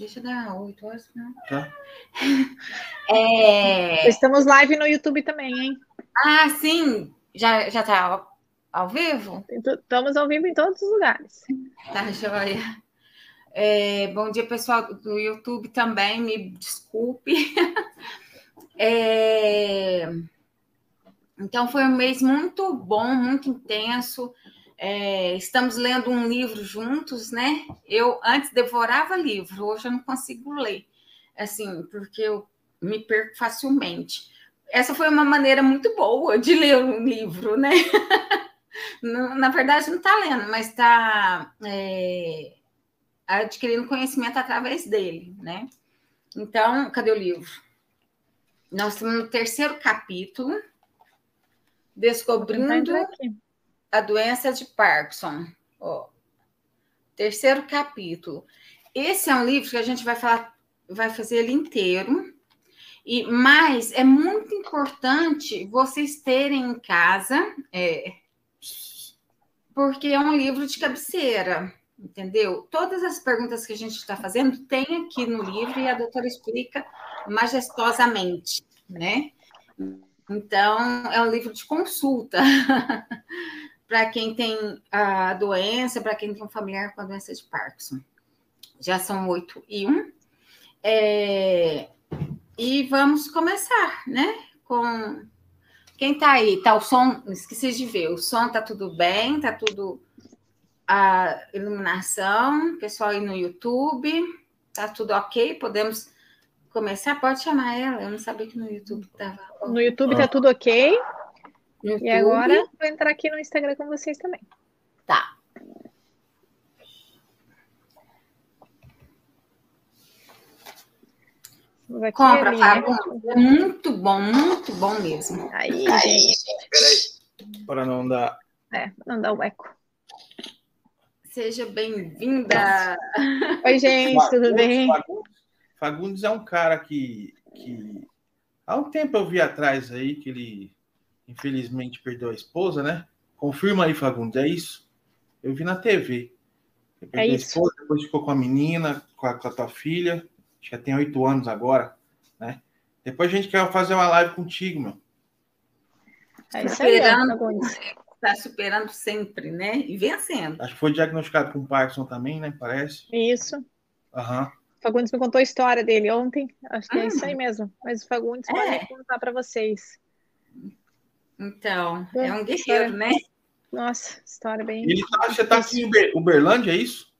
Deixa eu dar oito horas, não. Tá. É... Estamos live no YouTube também, hein? Ah, sim. Já, já tá ao, ao vivo? Estamos ao vivo em todos os lugares. Tá, joia. É, bom dia, pessoal do YouTube também, me desculpe. É, então, foi um mês muito bom, muito intenso. É, estamos lendo um livro juntos, né? Eu antes devorava livro, hoje eu não consigo ler, assim, porque eu me perco facilmente. Essa foi uma maneira muito boa de ler um livro, né? Na verdade, não está lendo, mas está é, adquirindo conhecimento através dele, né? Então, cadê o livro? Nós estamos no terceiro capítulo, descobrindo a doença de Parkinson. Ó, terceiro capítulo. Esse é um livro que a gente vai falar, vai fazer ele inteiro. E mas é muito importante vocês terem em casa, é, porque é um livro de cabeceira, entendeu? Todas as perguntas que a gente está fazendo tem aqui no livro e a doutora explica majestosamente, né? Então, é um livro de consulta para quem tem a doença, para quem tem um familiar com a doença de Parkinson. Já são oito e um. É... E vamos começar, né? Com quem tá aí? Tá o som? Esqueci de ver. O som tá tudo bem? Tá tudo a iluminação? Pessoal aí no YouTube, tá tudo ok? Podemos começar? Pode chamar ela. Eu não sabia que no YouTube tava. No YouTube tá tudo ok. YouTube. E agora vou entrar aqui no Instagram com vocês também. Tá. Compra, Fábio. É muito bom, muito bom mesmo. Aí, gente. Peraí. Para não dar. É, não dar o eco. Seja bem-vinda. Oi, gente, Fagundes, tudo bem? Fagundes, Fagundes é um cara que, que há um tempo eu vi atrás aí que ele infelizmente perdeu a esposa, né? Confirma aí, Fagundes, é isso? Eu vi na TV. Ele perdeu é isso. a esposa, depois ficou com a menina, com a, com a tua filha, já tem oito anos agora, né? Depois a gente quer fazer uma live contigo, meu. É isso aí, Está superando sempre, né? E vencendo. Acho que foi diagnosticado com Parkinson também, né? Parece. Isso. Aham. Uhum. Fagundes me contou a história dele ontem. Acho que hum. é isso aí mesmo. Mas o Fagundes é. pode contar para vocês. Então, é um guerreiro, né? Nossa, história bem. Ele tá, você tá aqui em Uber, Uberlândia, é isso?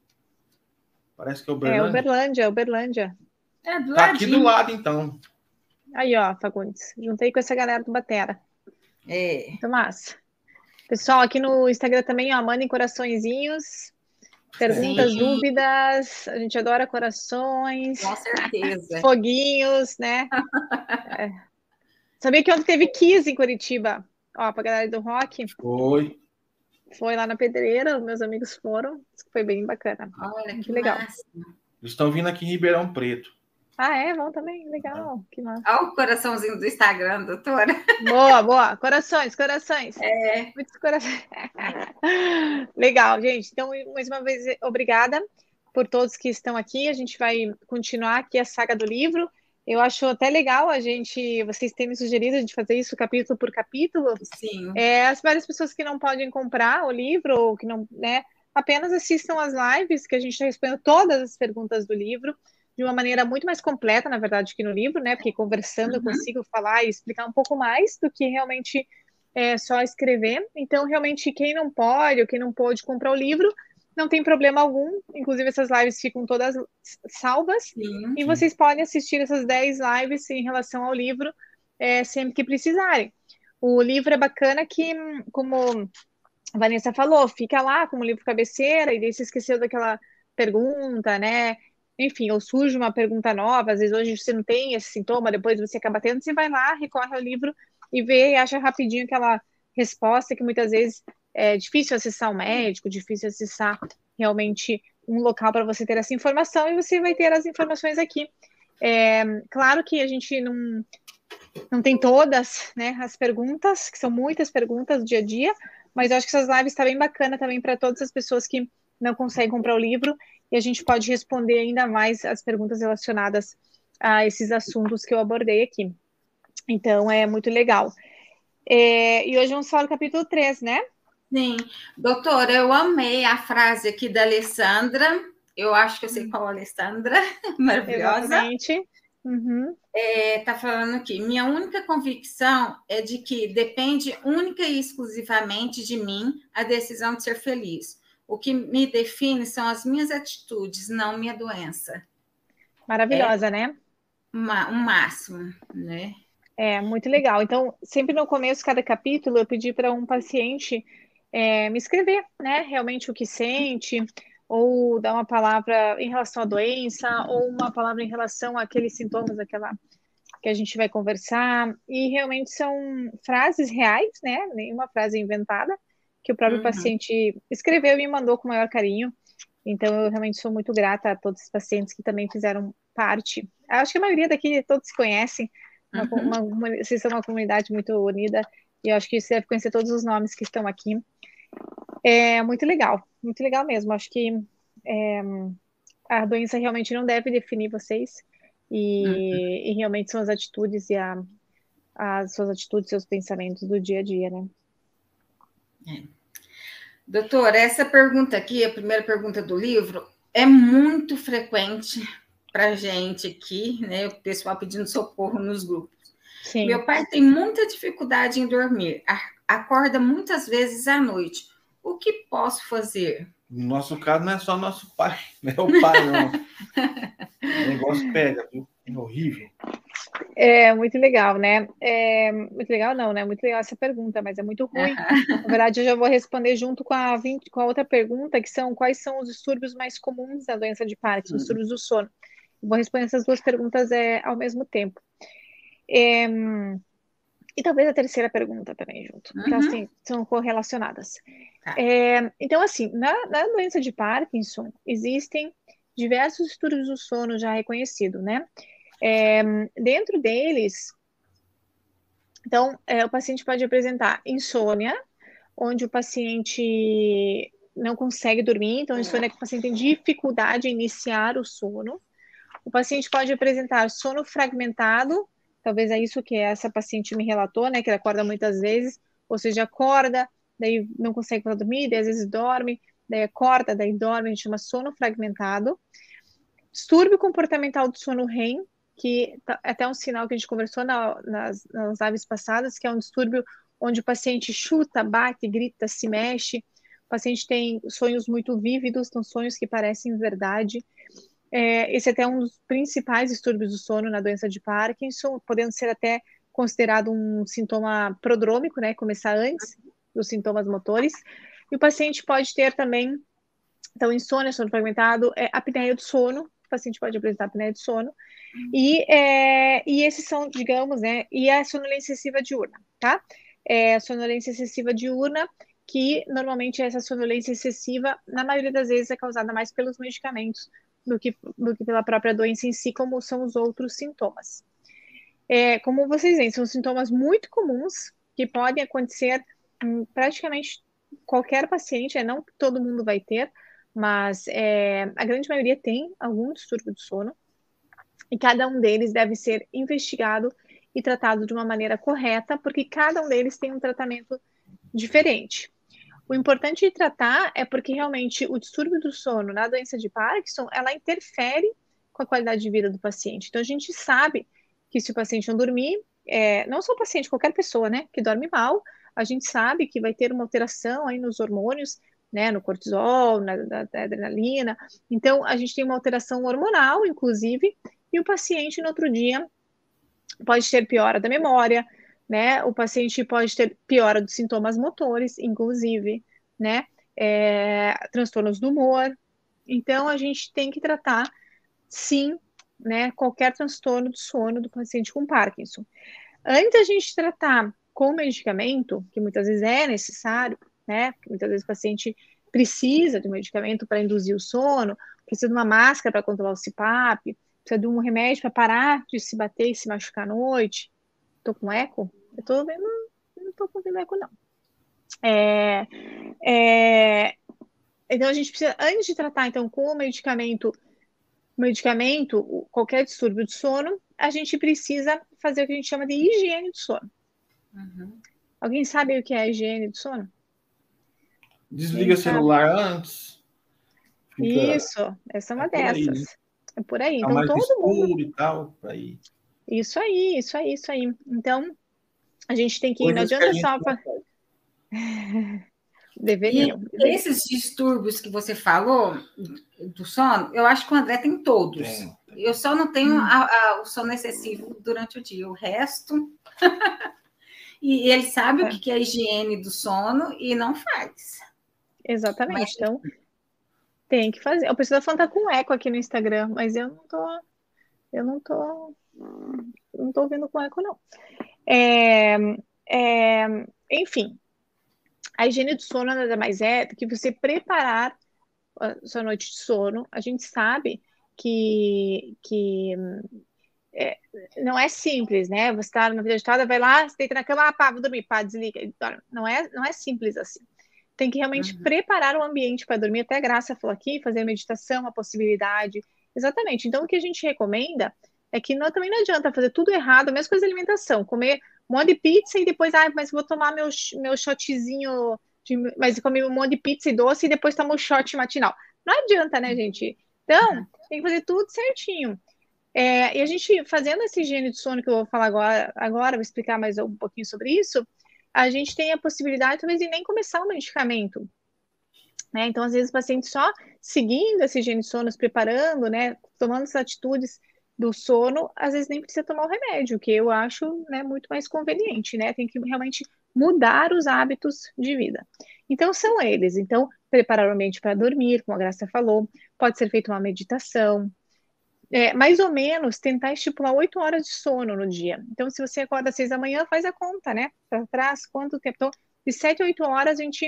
Parece que é Uberlândia. É Uberlândia, Uberlândia. É do tá aqui do lado, então. Aí, ó, Fagundes. Juntei com essa galera do Batera. É. Muito massa. Pessoal, aqui no Instagram também, ó, mandem coraçõezinhos. Perguntas, Sim. dúvidas. A gente adora corações. Com certeza. Foguinhos, né? é. Sabia que ontem teve Kiss em Curitiba? Ó, pra galera do rock. Foi. Foi lá na pedreira, meus amigos foram. Foi bem bacana. Olha, que, que legal. Eles estão vindo aqui em Ribeirão Preto. Ah, é? Vão também? Legal. Que massa. Olha o coraçãozinho do Instagram, doutora. Boa, boa. Corações, corações. É. Muitos corações. Legal, gente. Então, mais uma vez, obrigada por todos que estão aqui. A gente vai continuar aqui a saga do livro. Eu acho até legal a gente, vocês terem sugerido de fazer isso capítulo por capítulo. Sim. É, as várias pessoas que não podem comprar o livro, ou que não, né, apenas assistam as lives, que a gente está respondendo todas as perguntas do livro, de uma maneira muito mais completa, na verdade, que no livro, né? Porque conversando uhum. eu consigo falar e explicar um pouco mais do que realmente é só escrever. Então, realmente, quem não pode ou quem não pode comprar o livro, não tem problema algum. Inclusive, essas lives ficam todas salvas. Sim, e vocês podem assistir essas 10 lives em relação ao livro é, sempre que precisarem. O livro é bacana que, como a Vanessa falou, fica lá como livro cabeceira, e daí você esqueceu daquela pergunta, né? Enfim, ou surge uma pergunta nova, às vezes hoje você não tem esse sintoma, depois você acaba tendo, você vai lá, recorre ao livro e vê e acha rapidinho aquela resposta que muitas vezes é difícil acessar um médico, difícil acessar realmente um local para você ter essa informação e você vai ter as informações aqui. É, claro que a gente não, não tem todas né, as perguntas, que são muitas perguntas do dia a dia, mas eu acho que essas lives estão tá bem bacana também para todas as pessoas que não conseguem comprar o livro e a gente pode responder ainda mais as perguntas relacionadas a esses assuntos que eu abordei aqui. Então, é muito legal. É, e hoje vamos falar do capítulo 3, né? Sim. Doutora, eu amei a frase aqui da Alessandra. Eu acho que eu sei qual é a Alessandra. Maravilhosa. Exatamente. Uhum. É, tá falando aqui. Minha única convicção é de que depende única e exclusivamente de mim a decisão de ser feliz. O que me define são as minhas atitudes, não minha doença. Maravilhosa, é né? Uma, um máximo, né? É, muito legal. Então, sempre no começo de cada capítulo, eu pedi para um paciente é, me escrever, né? Realmente o que sente, ou dar uma palavra em relação à doença, ou uma palavra em relação àqueles sintomas, aquela que a gente vai conversar. E realmente são frases reais, né? Nenhuma frase inventada, que o próprio uhum. paciente escreveu e me mandou com o maior carinho. Então, eu realmente sou muito grata a todos os pacientes que também fizeram parte. Acho que a maioria daqui todos se conhecem. Uma, uhum. uma, uma, vocês são uma comunidade muito unida e eu acho que você deve conhecer todos os nomes que estão aqui. É muito legal, muito legal mesmo. Acho que é, a doença realmente não deve definir vocês e, uhum. e realmente são as atitudes e a, as suas atitudes, seus pensamentos do dia a dia, né? É. Doutor, essa pergunta aqui, a primeira pergunta do livro, é muito frequente para gente aqui, né? O pessoal pedindo socorro nos grupos. Sim. Meu pai tem muita dificuldade em dormir, acorda muitas vezes à noite. O que posso fazer? No nosso caso, não é só nosso pai, não é o pai, não. o negócio pega, viu? É horrível. É muito legal, né? É, muito legal, não, né? Muito legal essa pergunta, mas é muito ruim. Na verdade, eu já vou responder junto com a, 20, com a outra pergunta, que são quais são os distúrbios mais comuns da doença de Parkinson, os distúrbios do sono. Vou responder essas duas perguntas é, ao mesmo tempo. É, e talvez a terceira pergunta também junto, uhum. elas têm, são correlacionadas. Tá. É, então, assim, na, na, doença de Parkinson, existem diversos estudos do sono já reconhecidos, né? É, dentro deles, então, é, o paciente pode apresentar insônia, onde o paciente não consegue dormir, então, insônia é que o paciente tem dificuldade em iniciar o sono. O paciente pode apresentar sono fragmentado, talvez é isso que essa paciente me relatou, né, que ela acorda muitas vezes, ou seja, acorda, daí não consegue dormir, daí às vezes dorme, daí acorda, daí dorme, a gente chama sono fragmentado. Distúrbio comportamental do sono REM, que tá, é até um sinal que a gente conversou na, nas, nas lives passadas, que é um distúrbio onde o paciente chuta, bate, grita, se mexe, o paciente tem sonhos muito vívidos, são sonhos que parecem verdade, é, esse é até um dos principais distúrbios do sono na doença de Parkinson, podendo ser até considerado um sintoma prodrômico, né? Começar antes dos sintomas motores. E o paciente pode ter também, então, insônia, sono fragmentado, é, apneia do sono, o paciente pode apresentar apneia do sono. E, é, e esses são, digamos, né? E a sonolência excessiva diurna, tá? É, a sonolência excessiva diurna, que normalmente essa sonolência excessiva, na maioria das vezes, é causada mais pelos medicamentos do que, do que pela própria doença em si, como são os outros sintomas. É, como vocês veem, são sintomas muito comuns que podem acontecer em praticamente qualquer paciente, é, não todo mundo vai ter, mas é, a grande maioria tem algum distúrbio do sono, e cada um deles deve ser investigado e tratado de uma maneira correta, porque cada um deles tem um tratamento diferente. O importante de tratar é porque realmente o distúrbio do sono na doença de Parkinson, ela interfere com a qualidade de vida do paciente. Então a gente sabe que se o paciente não dormir, é, não só o paciente, qualquer pessoa, né, que dorme mal, a gente sabe que vai ter uma alteração aí nos hormônios, né, no cortisol, na, na, na adrenalina. Então a gente tem uma alteração hormonal, inclusive, e o paciente no outro dia pode ter piora da memória, né? O paciente pode ter piora dos sintomas motores, inclusive, né? É, transtornos do humor. Então, a gente tem que tratar, sim, né? Qualquer transtorno do sono do paciente com Parkinson. Antes da gente tratar com medicamento, que muitas vezes é necessário, né? Muitas vezes o paciente precisa de um medicamento para induzir o sono, precisa de uma máscara para controlar o CPAP, precisa de um remédio para parar de se bater e se machucar à noite. Estou com eco? Eu tô vendo, não tô com eco, não. É, é, então a gente precisa, antes de tratar então com o medicamento, medicamento, qualquer distúrbio de sono, a gente precisa fazer o que a gente chama de higiene do sono. Uhum. Alguém sabe o que é a higiene do sono? Desliga o celular antes. Isso, essa é uma é dessas. Aí, né? É por aí. Tá então todo mundo. E tal, aí. Isso aí, isso aí, isso aí. Então, a gente tem que ir, não adianta só. Deveriam. E esses distúrbios que você falou do sono, eu acho que o André tem todos. Tem. Eu só não tenho hum. a, a, o sono excessivo durante o dia. O resto. e ele sabe é. o que é a higiene do sono e não faz. Exatamente. Mas... Então, tem que fazer. Eu preciso falando tá com eco aqui no Instagram, mas eu não tô. Eu não tô. Não tô ouvindo com eco, não. É, é, enfim, a higiene do sono nada mais é do que você preparar sua noite de sono. A gente sabe que, que é, não é simples, né? Você está na vida agitada, vai lá, você deita na cama, ah, pá, vou dormir, pá, desliga. Não é, não é simples assim. Tem que realmente uhum. preparar o ambiente para dormir. Até a Graça falou aqui, fazer meditação, a possibilidade. Exatamente. Então, o que a gente recomenda é que não, também não adianta fazer tudo errado, mesmo com a alimentação, comer um monte de pizza e depois, ah, mas vou tomar meu, meu shotzinho, de, mas comer um monte de pizza e doce e depois tomo o shot matinal. Não adianta, né, gente? Então, tem que fazer tudo certinho. É, e a gente, fazendo essa higiene de sono, que eu vou falar agora, agora, vou explicar mais um pouquinho sobre isso, a gente tem a possibilidade, talvez, de nem começar o medicamento. Né? Então, às vezes, o paciente só seguindo essa higiene de sono, se preparando, né, tomando essas atitudes, do sono, às vezes nem precisa tomar o remédio, que eu acho né, muito mais conveniente, né? Tem que realmente mudar os hábitos de vida. Então, são eles. Então, preparar o ambiente para dormir, como a Graça falou, pode ser feita uma meditação. É, mais ou menos, tentar estipular oito horas de sono no dia. Então, se você acorda às seis da manhã, faz a conta, né? Para trás, quanto tempo? Então, de sete a oito horas, a gente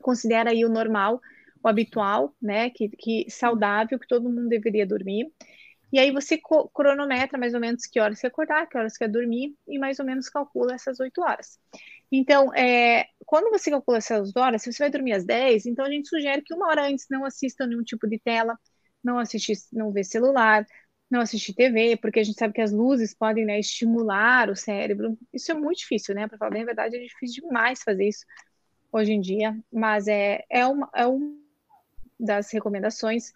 considera aí o normal, o habitual, né? Que, que saudável, que todo mundo deveria dormir. E aí você cronometra mais ou menos que horas você acordar, que horas quer dormir, e mais ou menos calcula essas oito horas. Então, é, quando você calcula essas horas, se você vai dormir às 10, então a gente sugere que uma hora antes não assista nenhum tipo de tela, não assistir, não ver celular, não assistir TV, porque a gente sabe que as luzes podem né, estimular o cérebro. Isso é muito difícil, né? Para falar bem a verdade, é difícil demais fazer isso hoje em dia, mas é, é, uma, é uma das recomendações.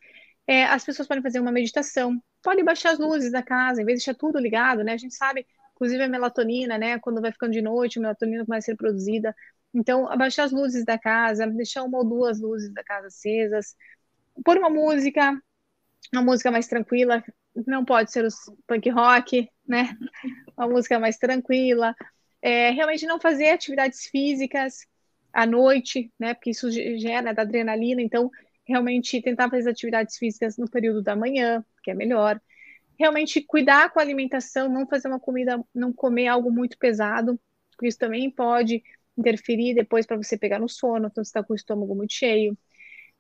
É, as pessoas podem fazer uma meditação, pode baixar as luzes da casa, em vez de deixar tudo ligado, né? A gente sabe, inclusive a melatonina, né? Quando vai ficando de noite, a melatonina começa a ser produzida. Então, abaixar as luzes da casa, deixar uma ou duas luzes da casa acesas, pôr uma música, uma música mais tranquila, não pode ser o punk rock, né? Uma música mais tranquila. É, realmente não fazer atividades físicas à noite, né? Porque isso gera né, da adrenalina, então realmente tentar fazer atividades físicas no período da manhã, que é melhor. Realmente cuidar com a alimentação, não fazer uma comida, não comer algo muito pesado, porque isso também pode interferir depois para você pegar no sono, então você está com o estômago muito cheio.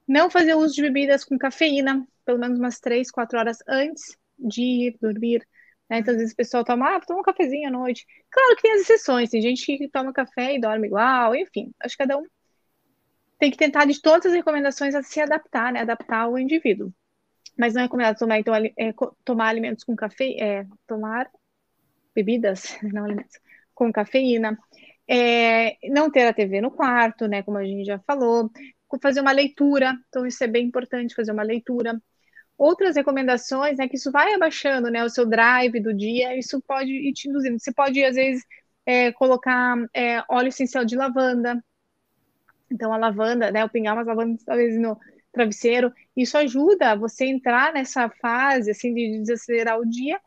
Não fazer uso de bebidas com cafeína, pelo menos umas três, quatro horas antes de ir dormir. Né? Então, às vezes o pessoal toma, ah, toma um cafezinho à noite. Claro que tem as exceções, tem gente que toma café e dorme igual, enfim, acho que cada um tem que tentar de todas as recomendações a se adaptar, né? Adaptar ao indivíduo. Mas não é recomendado tomar, então, é, tomar alimentos com café, é, tomar bebidas, não alimentos, com cafeína. É, não ter a TV no quarto, né? Como a gente já falou. Fazer uma leitura, então isso é bem importante, fazer uma leitura. Outras recomendações né, que isso vai abaixando, né? O seu drive do dia, isso pode ir te induzindo. Você pode, às vezes, é, colocar é, óleo essencial de lavanda, então, a lavanda, né, o pingar umas lavandas, talvez, no travesseiro, isso ajuda você entrar nessa fase, assim, de desacelerar o dia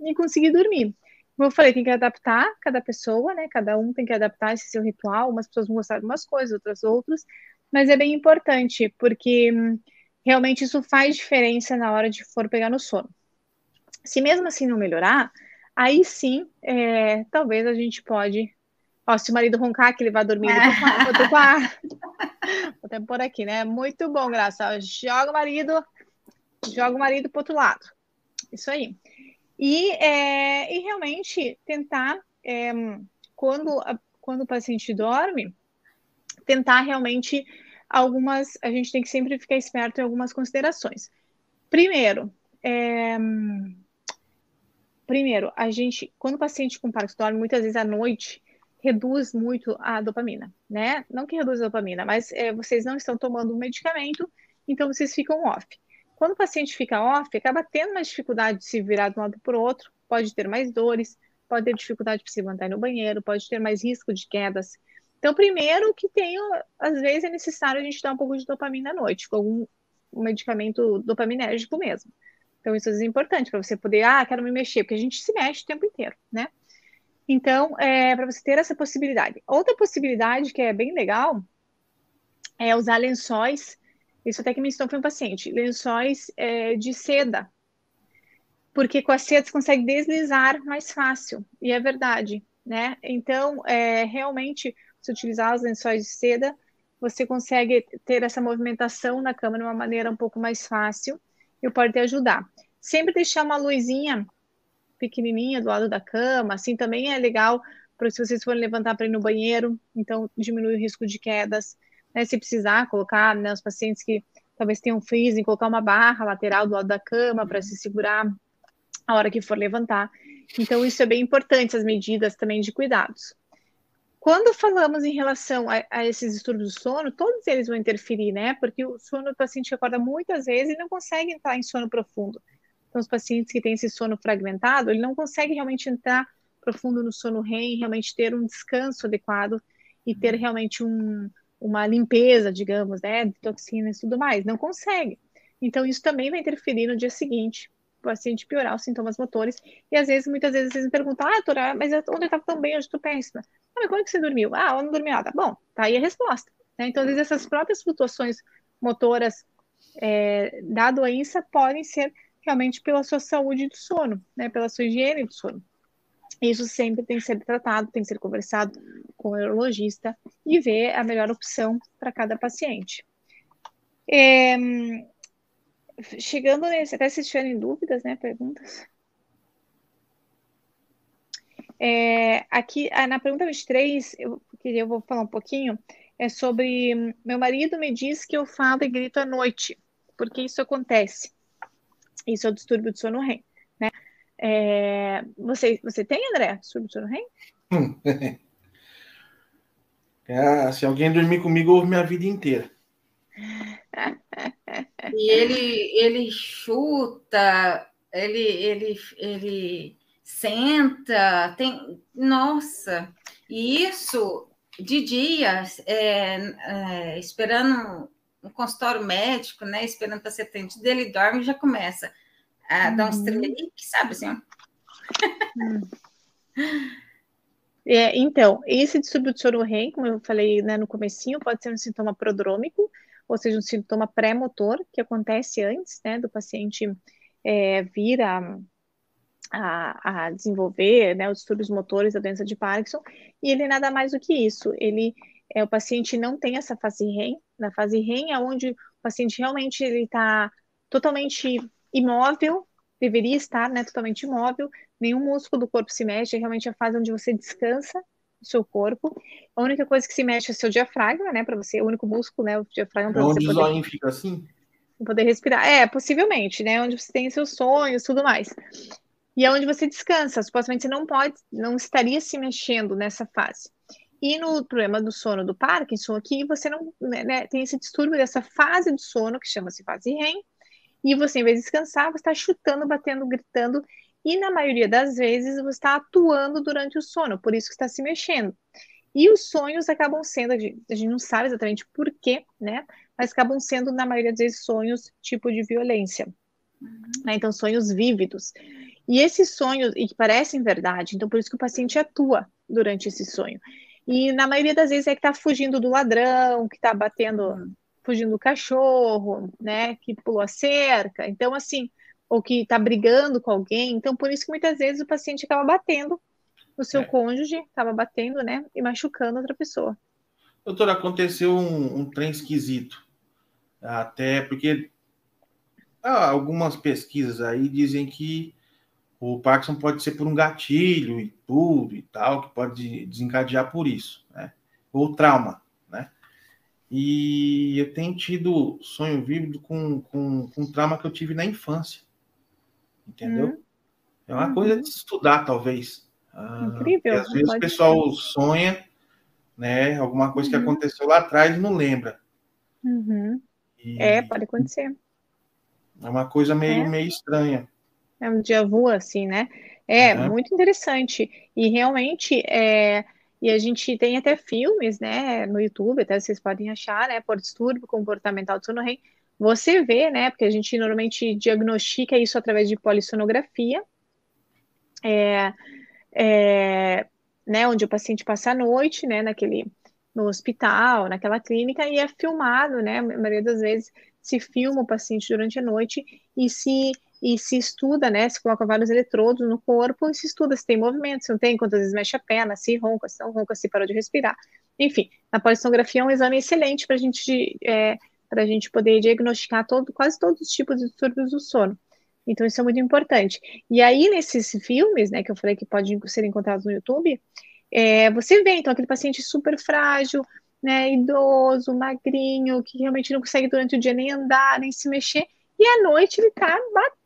e conseguir dormir. Como eu falei, tem que adaptar cada pessoa, né, cada um tem que adaptar esse seu ritual, umas pessoas vão gostar de umas coisas, outras outras, mas é bem importante, porque hum, realmente isso faz diferença na hora de for pegar no sono. Se mesmo assim não melhorar, aí sim, é, talvez a gente pode Ó, se o marido roncar, que ele vai dormir, com a... Vou até por aqui, né? Muito bom, Graça. Joga o marido, joga o marido pro outro lado. Isso aí. E, é, e realmente tentar, é, quando, quando o paciente dorme, tentar realmente algumas, a gente tem que sempre ficar esperto em algumas considerações. Primeiro, é, primeiro, a gente, quando o paciente com Parkinson dorme, muitas vezes à noite, reduz muito a dopamina, né? Não que reduz a dopamina, mas é, vocês não estão tomando um medicamento, então vocês ficam off. Quando o paciente fica off, acaba tendo mais dificuldade de se virar de um lado para o outro, pode ter mais dores, pode ter dificuldade de se levantar no banheiro, pode ter mais risco de quedas. Então, primeiro que tem, às vezes é necessário a gente dar um pouco de dopamina à noite, com algum medicamento dopaminérgico mesmo. Então, isso é importante para você poder, ah, quero me mexer, porque a gente se mexe o tempo inteiro, né? Então, é, para você ter essa possibilidade. Outra possibilidade que é bem legal é usar lençóis. Isso até que me ensinou foi um paciente. Lençóis é, de seda. Porque com a seda você consegue deslizar mais fácil. E é verdade, né? Então, é, realmente, se utilizar os lençóis de seda, você consegue ter essa movimentação na cama de uma maneira um pouco mais fácil e pode te ajudar. Sempre deixar uma luzinha pequenininha do lado da cama, assim também é legal para se vocês forem levantar para ir no banheiro, então diminui o risco de quedas. Né? Se precisar colocar, né, os pacientes que talvez tenham freezing, colocar uma barra lateral do lado da cama para se segurar a hora que for levantar. Então, isso é bem importante, as medidas também de cuidados. Quando falamos em relação a, a, esses distúrbios do sono, todos eles vão interferir, né? Porque o sono do paciente acorda muitas vezes e não consegue entrar em sono profundo. Então, os pacientes que têm esse sono fragmentado, ele não consegue realmente entrar profundo no sono REM, realmente ter um descanso adequado e ter realmente um, uma limpeza, digamos, né, de toxinas e tudo mais. Não consegue. Então, isso também vai interferir no dia seguinte, o paciente piorar os sintomas motores. E às vezes, muitas vezes, vocês me perguntam, ah, doutora, mas ontem eu estava tão bem, hoje estou péssima. Ah, mas como é que você dormiu? Ah, eu não dormi nada. Bom, tá aí a resposta. Né? Então, às vezes, essas próprias flutuações motoras é, da doença podem ser realmente pela sua saúde do sono, né? pela sua higiene do sono. Isso sempre tem que ser tratado, tem que ser conversado com o neurologista e ver a melhor opção para cada paciente. É, chegando nesse, até se tiverem dúvidas, né, perguntas. É, aqui, ah, na pergunta 23, eu eu vou falar um pouquinho, é sobre, meu marido me diz que eu falo e grito à noite, porque isso acontece. Isso é o distúrbio do sono REM, né? É, você, você tem, André, distúrbio do sono REM? É, se alguém dormir comigo, ouve minha vida inteira. E ele, ele chuta, ele, ele, ele senta, tem. Nossa! E isso de dia, é, é, esperando um consultório médico, né? Esperando para ser atendido, ele dorme e já começa a uhum. dar uns uhum. tremeliques, sabe assim? Hum. É, então, esse distúrbio de sono REM, como eu falei né, no comecinho, pode ser um sintoma prodrômico, ou seja, um sintoma pré-motor, que acontece antes né, do paciente é, vir a, a, a, desenvolver né, os distúrbios motores da doença de Parkinson, e ele é nada mais do que isso, ele é, o paciente não tem essa fase REM, na fase REM é onde o paciente realmente ele está totalmente imóvel, deveria estar né, totalmente imóvel, nenhum músculo do corpo se mexe, é realmente a fase onde você descansa o seu corpo. A única coisa que se mexe é o seu diafragma, né, para você, o único músculo, né, o diafragma para é você poder... o zoinho fica assim? Poder respirar. É, possivelmente, né, onde você tem seus sonhos, tudo mais. E é onde você descansa, supostamente você não pode, não estaria se mexendo nessa fase. E no problema do sono do Parkinson, aqui você não né, né tem esse distúrbio dessa fase do sono, que chama-se fase REM, e você, em vez de descansar, você está chutando, batendo, gritando, e na maioria das vezes você está atuando durante o sono, por isso que está se mexendo. E os sonhos acabam sendo, a gente não sabe exatamente por quê, né? Mas acabam sendo, na maioria das vezes, sonhos tipo de violência. Uhum. Né? Então, sonhos vívidos. E esses sonhos, e que parecem verdade, então por isso que o paciente atua durante esse sonho. E na maioria das vezes é que está fugindo do ladrão, que está batendo, uhum. fugindo do cachorro, né? Que pulou a cerca. Então, assim, ou que está brigando com alguém. Então, por isso que muitas vezes o paciente acaba batendo no seu é. cônjuge, acaba batendo, né? E machucando outra pessoa. Doutor, aconteceu um, um trem esquisito. Até porque ah, algumas pesquisas aí dizem que o Parkinson pode ser por um gatilho e tudo e tal, que pode desencadear por isso, né? Ou trauma, né? E eu tenho tido sonho vívido com, com, com trauma que eu tive na infância. Entendeu? Hum. É uma uhum. coisa de estudar, talvez. Ah, Incrível. às vezes o pessoal ser. sonha, né? Alguma coisa uhum. que aconteceu lá atrás e não lembra. Uhum. E... É, pode acontecer. É uma coisa meio, é. meio estranha. É um dia vu, assim, né? É, uhum. muito interessante. E realmente, é, e a gente tem até filmes, né, no YouTube, até vocês podem achar, né, por distúrbio comportamental do sono REM. Você vê, né, porque a gente normalmente diagnostica isso através de polissonografia, é, é, né, onde o paciente passa a noite, né, naquele, no hospital, naquela clínica, e é filmado, né, a maioria das vezes se filma o paciente durante a noite e se e se estuda, né? Se coloca vários eletrodos no corpo e se estuda se tem movimento, se não tem, quantas vezes mexe a perna, se ronca, se não ronca, se parou de respirar. Enfim, a polissonografia é um exame excelente para gente, é, a gente poder diagnosticar todo, quase todos os tipos de distúrbios do sono. Então, isso é muito importante. E aí, nesses filmes, né, que eu falei que podem ser encontrados no YouTube, é, você vê, então, aquele paciente super frágil, né, idoso, magrinho, que realmente não consegue durante o dia nem andar, nem se mexer, e à noite ele tá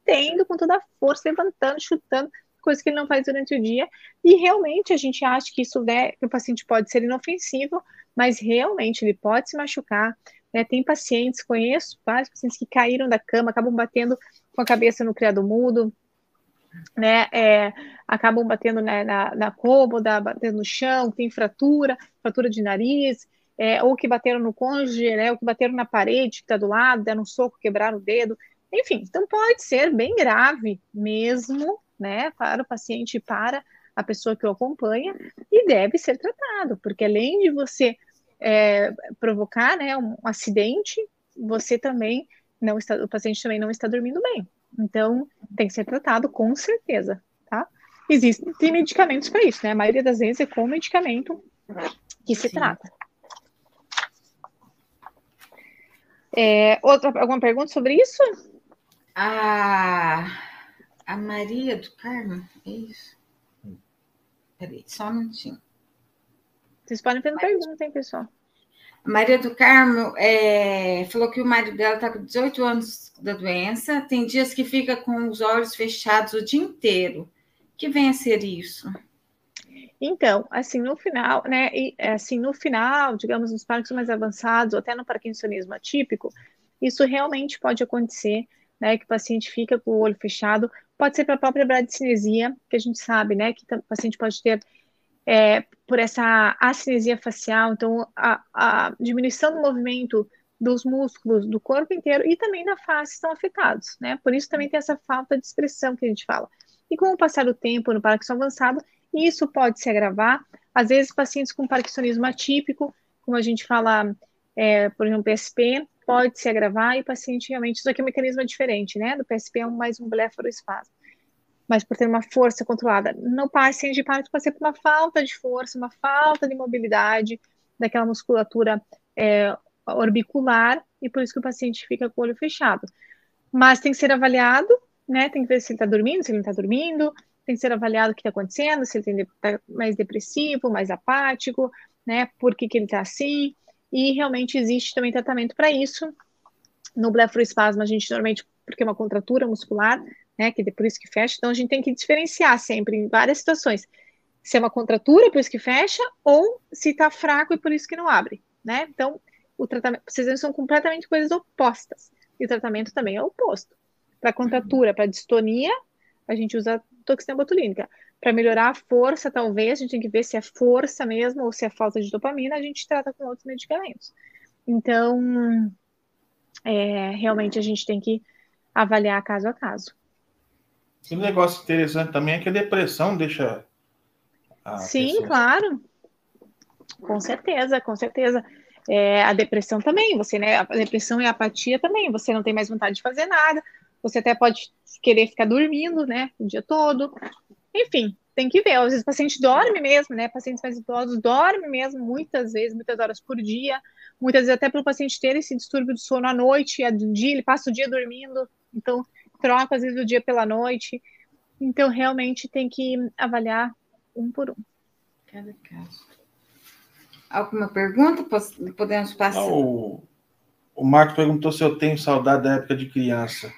batendo com toda a força, levantando, chutando, coisa que ele não faz durante o dia. E realmente a gente acha que isso né, que o paciente pode ser inofensivo, mas realmente ele pode se machucar. Né? Tem pacientes, conheço vários pacientes que caíram da cama, acabam batendo com a cabeça no criado mudo, né, é, acabam batendo né, na, na cômoda, batendo no chão, tem fratura, fratura de nariz, é, ou que bateram no cônjuge, né, ou que bateram na parede que está do lado, deram um soco, quebraram o dedo, enfim, então pode ser bem grave mesmo, né, para o paciente, para a pessoa que o acompanha, e deve ser tratado, porque além de você é, provocar, né, um acidente, você também não está, o paciente também não está dormindo bem. Então, tem que ser tratado com certeza, tá? Existem medicamentos para isso, né? A maioria das vezes é com medicamento que se Sim. trata. É, outra, alguma pergunta sobre isso? A, a Maria do Carmo, é isso? Peraí, só um minutinho. Vocês podem fazer pergunta, hein, pessoal? Maria do Carmo é, falou que o marido dela está com 18 anos da doença, tem dias que fica com os olhos fechados o dia inteiro. Que vem a ser isso? Então, assim, no final, né, e, assim, no final, digamos, nos parques mais avançados, ou até no parkinsonismo atípico, isso realmente pode acontecer, né, que o paciente fica com o olho fechado, pode ser para a própria bradicinesia, que a gente sabe, né, que o paciente pode ter é, por essa acinesia facial, então a, a, diminuição do movimento dos músculos do corpo inteiro e também da face estão afetados, né? Por isso também tem essa falta de expressão que a gente fala. E com o passar do tempo no Parkinson avançado, isso pode se agravar. Às vezes, pacientes com parkinsonismo atípico, como a gente fala, é, por exemplo, PSP, pode se agravar e o paciente realmente, isso aqui é um mecanismo diferente, né? Do PSP é um, mais um blefaroespasmo mas por ter uma força controlada. No paciente de Parkinson pode ser por uma falta de força, uma falta de mobilidade daquela musculatura é, orbicular, e por isso que o paciente fica com o olho fechado. Mas tem que ser avaliado, né? Tem que ver se ele está dormindo, se ele não está dormindo, tem que ser avaliado o que está acontecendo, se ele está mais depressivo, mais apático, né? Por que, que ele está assim? E realmente existe também tratamento para isso. No blefaroespasmo, a gente normalmente, porque é uma contratura muscular, né? Que é por isso que fecha. Então a gente tem que diferenciar sempre em várias situações. Se é uma contratura, por isso que fecha, ou se está fraco e por isso que não abre, né? Então, o tratamento, vocês são completamente coisas opostas. E o tratamento também é oposto. Para contratura, para distonia, a gente usa toxina botulínica. Para melhorar a força, talvez, a gente tem que ver se é força mesmo ou se é falta de dopamina, a gente trata com outros medicamentos. Então, é, realmente a gente tem que avaliar caso a caso. Um negócio interessante também é que a depressão deixa. A Sim, pessoa... claro. Com certeza, com certeza. É, a depressão também, você, né? A depressão e a apatia também, você não tem mais vontade de fazer nada, você até pode querer ficar dormindo, né? O dia todo. Enfim, tem que ver. Às vezes o paciente dorme mesmo, né? Pacientes mais idosos dormem mesmo, muitas vezes, muitas horas por dia. Muitas vezes até para o paciente ter esse distúrbio do sono à noite, e do dia, ele passa o dia dormindo. Então, troca, às vezes, o dia pela noite. Então, realmente tem que avaliar um por um. Cada caso. Alguma pergunta? Podemos passar? o, o Marco perguntou se eu tenho saudade da época de criança.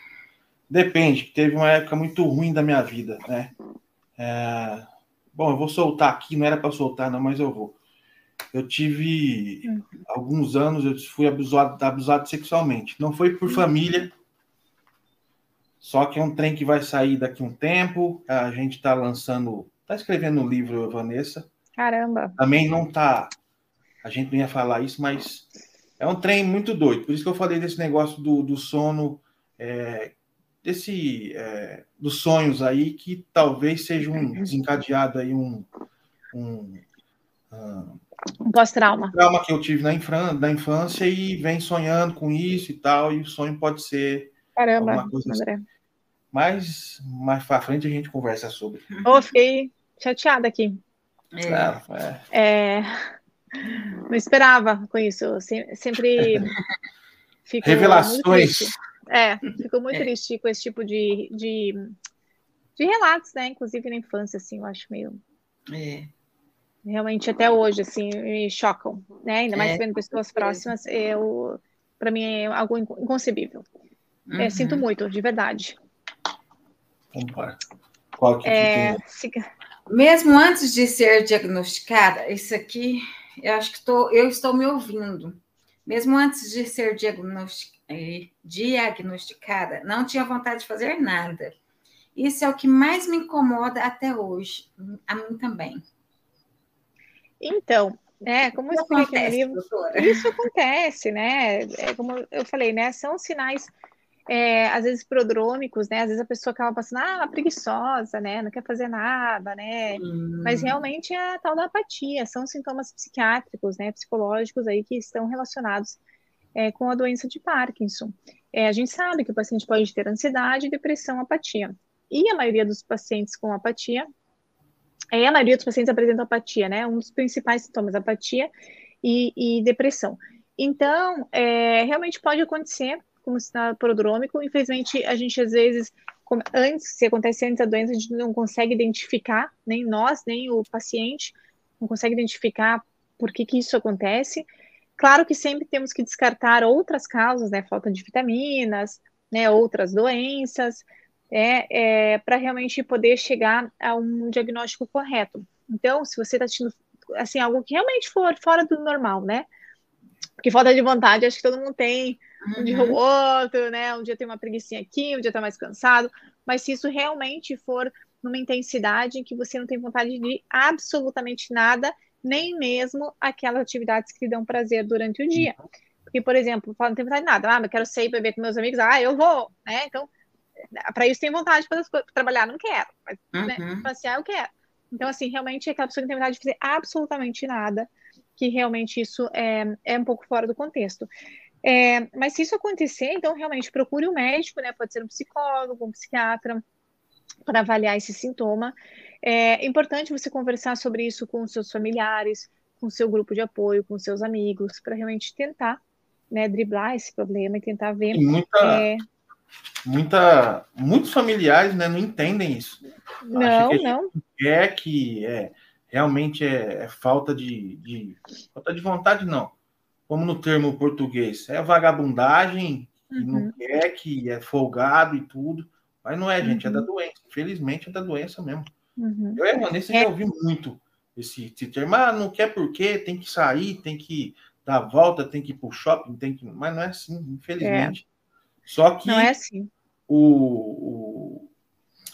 Depende, teve uma época muito ruim da minha vida, né? É... Bom, eu vou soltar aqui, não era para soltar, não, mas eu vou. Eu tive uhum. alguns anos, eu fui abusado, abusado sexualmente. Não foi por família, só que é um trem que vai sair daqui a um tempo. A gente está lançando, está escrevendo um livro, Vanessa. Caramba. Também não está. A gente não ia falar isso, mas é um trem muito doido. Por isso que eu falei desse negócio do, do sono, é, desse é, dos sonhos aí que talvez seja um desencadeado aí um, um, um, um pós-trauma. trauma que eu tive na, infran, na infância e vem sonhando com isso e tal, e o sonho pode ser Caramba, alguma coisa assim. André. Assim. Mas mais para frente a gente conversa sobre. Oh, fiquei chateada aqui. É. é. é. Não esperava com isso. Sempre fico Revelações. É, fico muito é. triste com esse tipo de, de, de relatos, né? Inclusive na infância, assim, eu acho meio. É. Realmente até hoje, assim, me chocam, né? Ainda mais é, vendo pessoas próximas, eu, para mim é algo inconcebível. É, uhum. sinto muito, de verdade. Vamos Qual que é, fica... Mesmo antes de ser diagnosticada, isso aqui, eu acho que tô, eu estou me ouvindo. Mesmo antes de ser eh, diagnosticada, não tinha vontade de fazer nada. Isso é o que mais me incomoda até hoje, a mim também. Então, é, como eu expliquei no livro, doutora. isso acontece, né? É, como eu falei, né? São sinais é, às vezes prodrômicos, né? Às vezes a pessoa acaba passando, ah, preguiçosa, né? Não quer fazer nada, né? Hum. Mas realmente é a tal da apatia, são sintomas psiquiátricos, né? Psicológicos aí que estão relacionados é, com a doença de Parkinson. É, a gente sabe que o paciente pode ter ansiedade, depressão, apatia. E a maioria dos pacientes com apatia, é, a maioria dos pacientes apresentam apatia, né? Um dos principais sintomas, apatia e, e depressão. Então, é, realmente pode acontecer como sinal prodrômico. Infelizmente, a gente às vezes, antes, se acontece antes da doença, a gente não consegue identificar, nem nós, nem o paciente, não consegue identificar por que, que isso acontece. Claro que sempre temos que descartar outras causas, né? Falta de vitaminas, né? Outras doenças, é, é para realmente poder chegar a um diagnóstico correto. Então, se você está tendo assim algo que realmente for fora do normal, né? Porque falta de vontade, acho que todo mundo tem, um uhum. dia ou outro, né? Um dia tem uma preguiça aqui, um dia tá mais cansado. Mas se isso realmente for numa intensidade em que você não tem vontade de absolutamente nada, nem mesmo aquelas atividades que lhe dão prazer durante o dia. Porque, por exemplo, fala, não tem vontade de nada, ah, mas quero sair beber com meus amigos, ah, eu vou, né? Então, para isso tem vontade para trabalhar, não quero, mas né, uhum. né, passear eu quero. Então, assim, realmente aquela pessoa que tem vontade de fazer absolutamente nada, que realmente isso é, é um pouco fora do contexto. É, mas se isso acontecer, então realmente procure um médico, né? Pode ser um psicólogo, um psiquiatra, para avaliar esse sintoma. É importante você conversar sobre isso com seus familiares, com seu grupo de apoio, com seus amigos, para realmente tentar né, driblar esse problema e tentar ver. E muita, é... muita, muitos familiares né, não entendem isso. Não, não. É que é, realmente é, é falta de, de, falta de vontade, não como no termo português, é vagabundagem, que uhum. não quer, que é folgado e tudo. Mas não é, gente, uhum. é da uhum. doença. Infelizmente é da doença mesmo. Uhum. Eu e a Vanessa é. já ouvi muito esse, esse termo. Ah, não quer porque tem que sair, tem que dar volta, tem que ir pro shopping, tem que. Mas não é assim, infelizmente. É. Só que não é assim. o, o,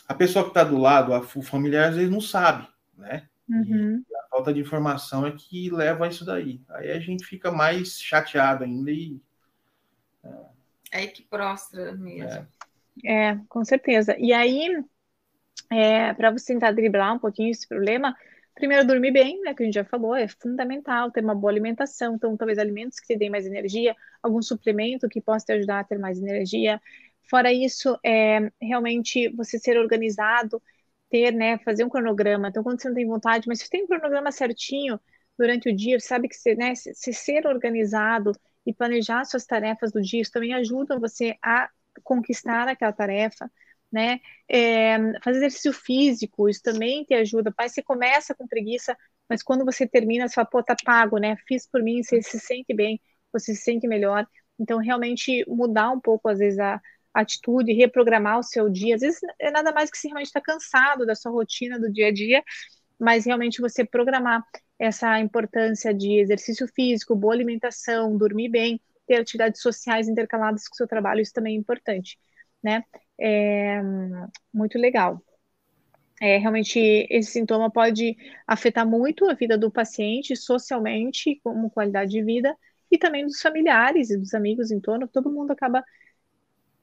a pessoa que está do lado, a, o familiar, às vezes não sabe, né? Uhum falta de informação é que leva a isso daí. Aí a gente fica mais chateado ainda e. É, aí que prostra mesmo. É. é, com certeza. E aí, é, para você tentar driblar um pouquinho esse problema, primeiro dormir bem, né? Que a gente já falou, é fundamental ter uma boa alimentação. Então, talvez alimentos que te deem mais energia, algum suplemento que possa te ajudar a ter mais energia. Fora isso, é realmente você ser organizado ter, né, fazer um cronograma. Então, quando você não tem vontade, mas se tem um cronograma certinho durante o dia, sabe que você, né, se, se ser organizado e planejar suas tarefas do dia, isso também ajuda você a conquistar aquela tarefa, né? É, fazer exercício físico, isso também te ajuda. Mas se começa com preguiça, mas quando você termina, você fala, pô, tá pago, né? Fiz por mim, você se sente bem, você se sente melhor. Então, realmente mudar um pouco, às vezes, a, atitude, reprogramar o seu dia. Às vezes é nada mais que se realmente está cansado da sua rotina do dia a dia, mas realmente você programar essa importância de exercício físico, boa alimentação, dormir bem, ter atividades sociais intercaladas com o seu trabalho, isso também é importante, né? É muito legal. É, realmente esse sintoma pode afetar muito a vida do paciente socialmente, como qualidade de vida, e também dos familiares e dos amigos em torno, todo mundo acaba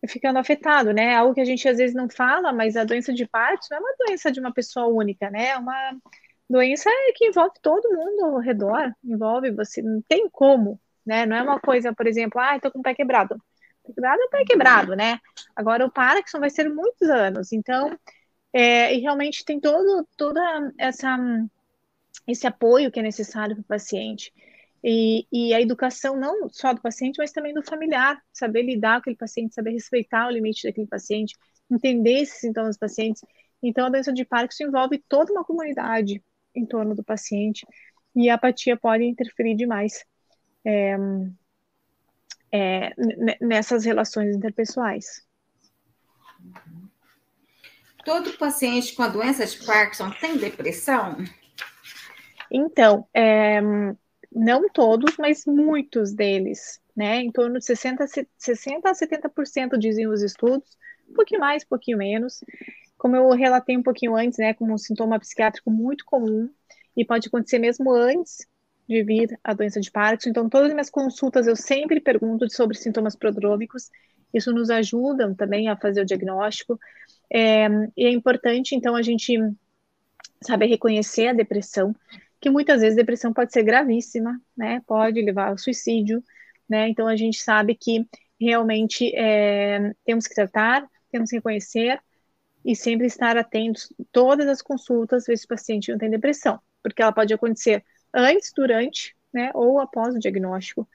ficando afetado, né? Algo que a gente às vezes não fala, mas a doença de Parkinson não é uma doença de uma pessoa única, né? É uma doença que envolve todo mundo ao redor, envolve você, não tem como, né? Não é uma coisa, por exemplo, ah, tô com o pé quebrado. Pé quebrado é pé quebrado, né? Agora o Parkinson vai ser muitos anos, então, é, e realmente tem todo, toda essa esse apoio que é necessário para o paciente. E, e, a educação não só do paciente, mas também do familiar, saber lidar com aquele paciente, saber respeitar o limite daquele paciente, entender esses sintomas dos pacientes. Então, a doença de Parkinson envolve toda uma comunidade em torno do paciente e a apatia pode interferir demais é, é, nessas relações interpessoais. Todo paciente com a doença de Parkinson tem depressão? Então, é, não todos, mas muitos deles, né? Em torno de 60, 60 a 70% dizem os estudos, um pouquinho mais, um pouquinho menos. Como eu relatei um pouquinho antes, né, como um sintoma psiquiátrico muito comum e pode acontecer mesmo antes de vir a doença de Parkinson. Então, todas as minhas consultas eu sempre pergunto sobre sintomas prodrômicos. Isso nos ajuda também a fazer o diagnóstico. É, e é importante, então, a gente saber reconhecer a depressão que muitas vezes depressão pode ser gravíssima, né? Pode levar ao suicídio, né? Então a gente sabe que realmente é, temos que tratar, temos que reconhecer e sempre estar atentos todas as consultas ver se o paciente não tem depressão, porque ela pode acontecer antes, durante, né? Ou após o diagnóstico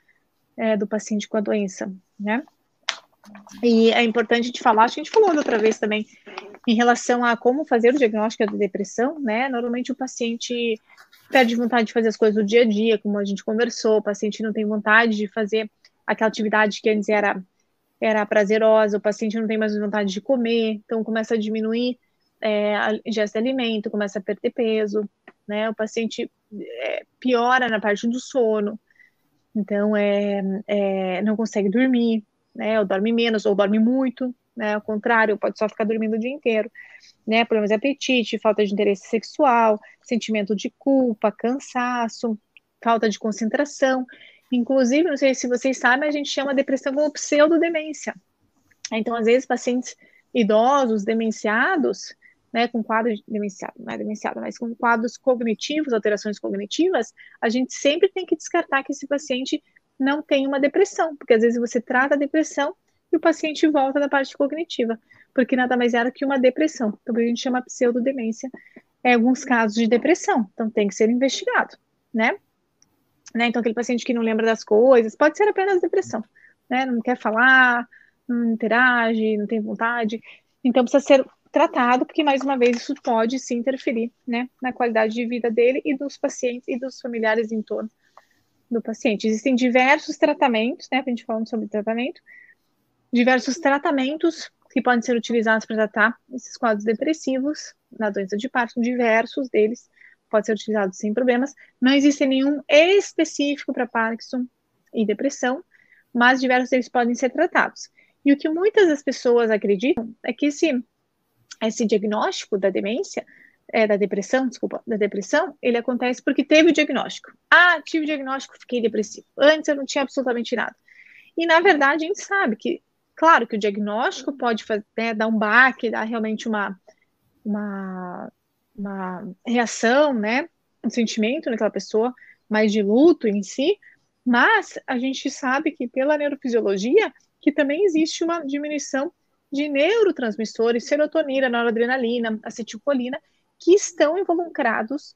é, do paciente com a doença, né? E é importante de falar, acho que a gente falou outra vez também, em relação a como fazer o diagnóstico da depressão, né? Normalmente o paciente perde vontade de fazer as coisas do dia a dia, como a gente conversou, o paciente não tem vontade de fazer aquela atividade que antes era, era prazerosa, o paciente não tem mais vontade de comer, então começa a diminuir é, a ingesta de alimento, começa a perder peso, né? O paciente é, piora na parte do sono, então é, é, não consegue dormir, né? Ou dorme menos, ou dorme muito, né? Ao contrário, pode só ficar dormindo o dia inteiro, né? Problemas de apetite, falta de interesse sexual, sentimento de culpa, cansaço, falta de concentração. Inclusive, não sei se vocês sabem, a gente chama depressão como pseudodemência. Então, às vezes, pacientes idosos, demenciados, né, com quadro de demenciado, não é demenciado, mas com quadros cognitivos, alterações cognitivas, a gente sempre tem que descartar que esse paciente não tem uma depressão, porque às vezes você trata a depressão e o paciente volta da parte cognitiva, porque nada mais era que uma depressão. Então, a gente chama pseudodemência em alguns casos de depressão. Então, tem que ser investigado, né? né? Então, aquele paciente que não lembra das coisas, pode ser apenas depressão, né? Não quer falar, não interage, não tem vontade. Então, precisa ser tratado, porque, mais uma vez, isso pode sim interferir, né? Na qualidade de vida dele e dos pacientes e dos familiares em torno do paciente. Existem diversos tratamentos, né? A gente falando sobre tratamento, diversos tratamentos que podem ser utilizados para tratar esses quadros depressivos na doença de Parkinson, diversos deles podem ser utilizados sem problemas. Não existe nenhum específico para Parkinson e depressão, mas diversos deles podem ser tratados. E o que muitas das pessoas acreditam é que esse, esse diagnóstico da demência, é, da depressão, desculpa, da depressão, ele acontece porque teve o diagnóstico. Ah, tive o diagnóstico, fiquei depressivo. Antes eu não tinha absolutamente nada. E na verdade a gente sabe que Claro que o diagnóstico pode fazer, né, dar um baque, dar realmente uma, uma, uma reação, né, um sentimento naquela pessoa, mais de luto em si, mas a gente sabe que pela neurofisiologia que também existe uma diminuição de neurotransmissores, serotonina, noradrenalina, acetilcolina, que estão involucrados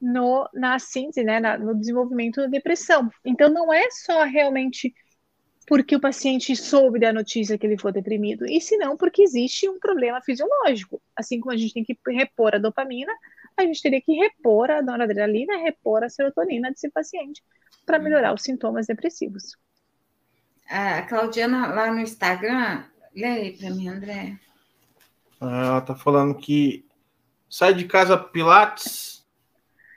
no, na síntese, né, na, no desenvolvimento da depressão. Então, não é só realmente porque o paciente soube da notícia que ele foi deprimido, e se não, porque existe um problema fisiológico. Assim como a gente tem que repor a dopamina, a gente teria que repor a noradrenalina, repor a serotonina desse paciente para melhorar os sintomas depressivos. A Claudiana lá no Instagram, lê aí para mim, André. Ela tá falando que sai de casa Pilates,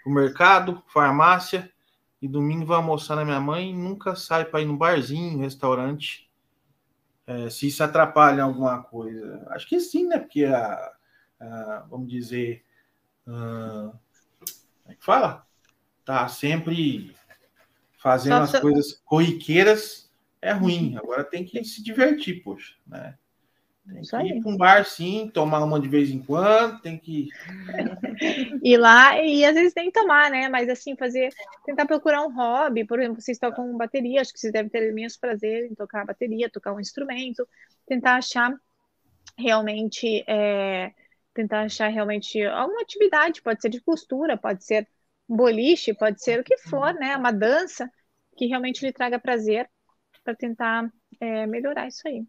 o mercado, farmácia, e domingo vai almoçar na minha mãe, nunca sai para ir no barzinho, restaurante. É, se isso atrapalha em alguma coisa. Acho que sim, né? Porque a, a vamos dizer. Uh, como é que fala? Tá sempre fazendo as coisas corriqueiras é ruim. Agora tem que se divertir, poxa, né? Tem que ir para um bar, sim, tomar uma de vez em quando, tem que. ir lá, e às vezes nem tomar, né? Mas assim, fazer, tentar procurar um hobby, por exemplo, vocês tocam bateria, acho que vocês devem ter imenso prazer em tocar bateria, tocar um instrumento, tentar achar realmente, é, tentar achar realmente alguma atividade, pode ser de costura, pode ser um boliche, pode ser o que for, né? Uma dança que realmente lhe traga prazer para tentar é, melhorar isso aí.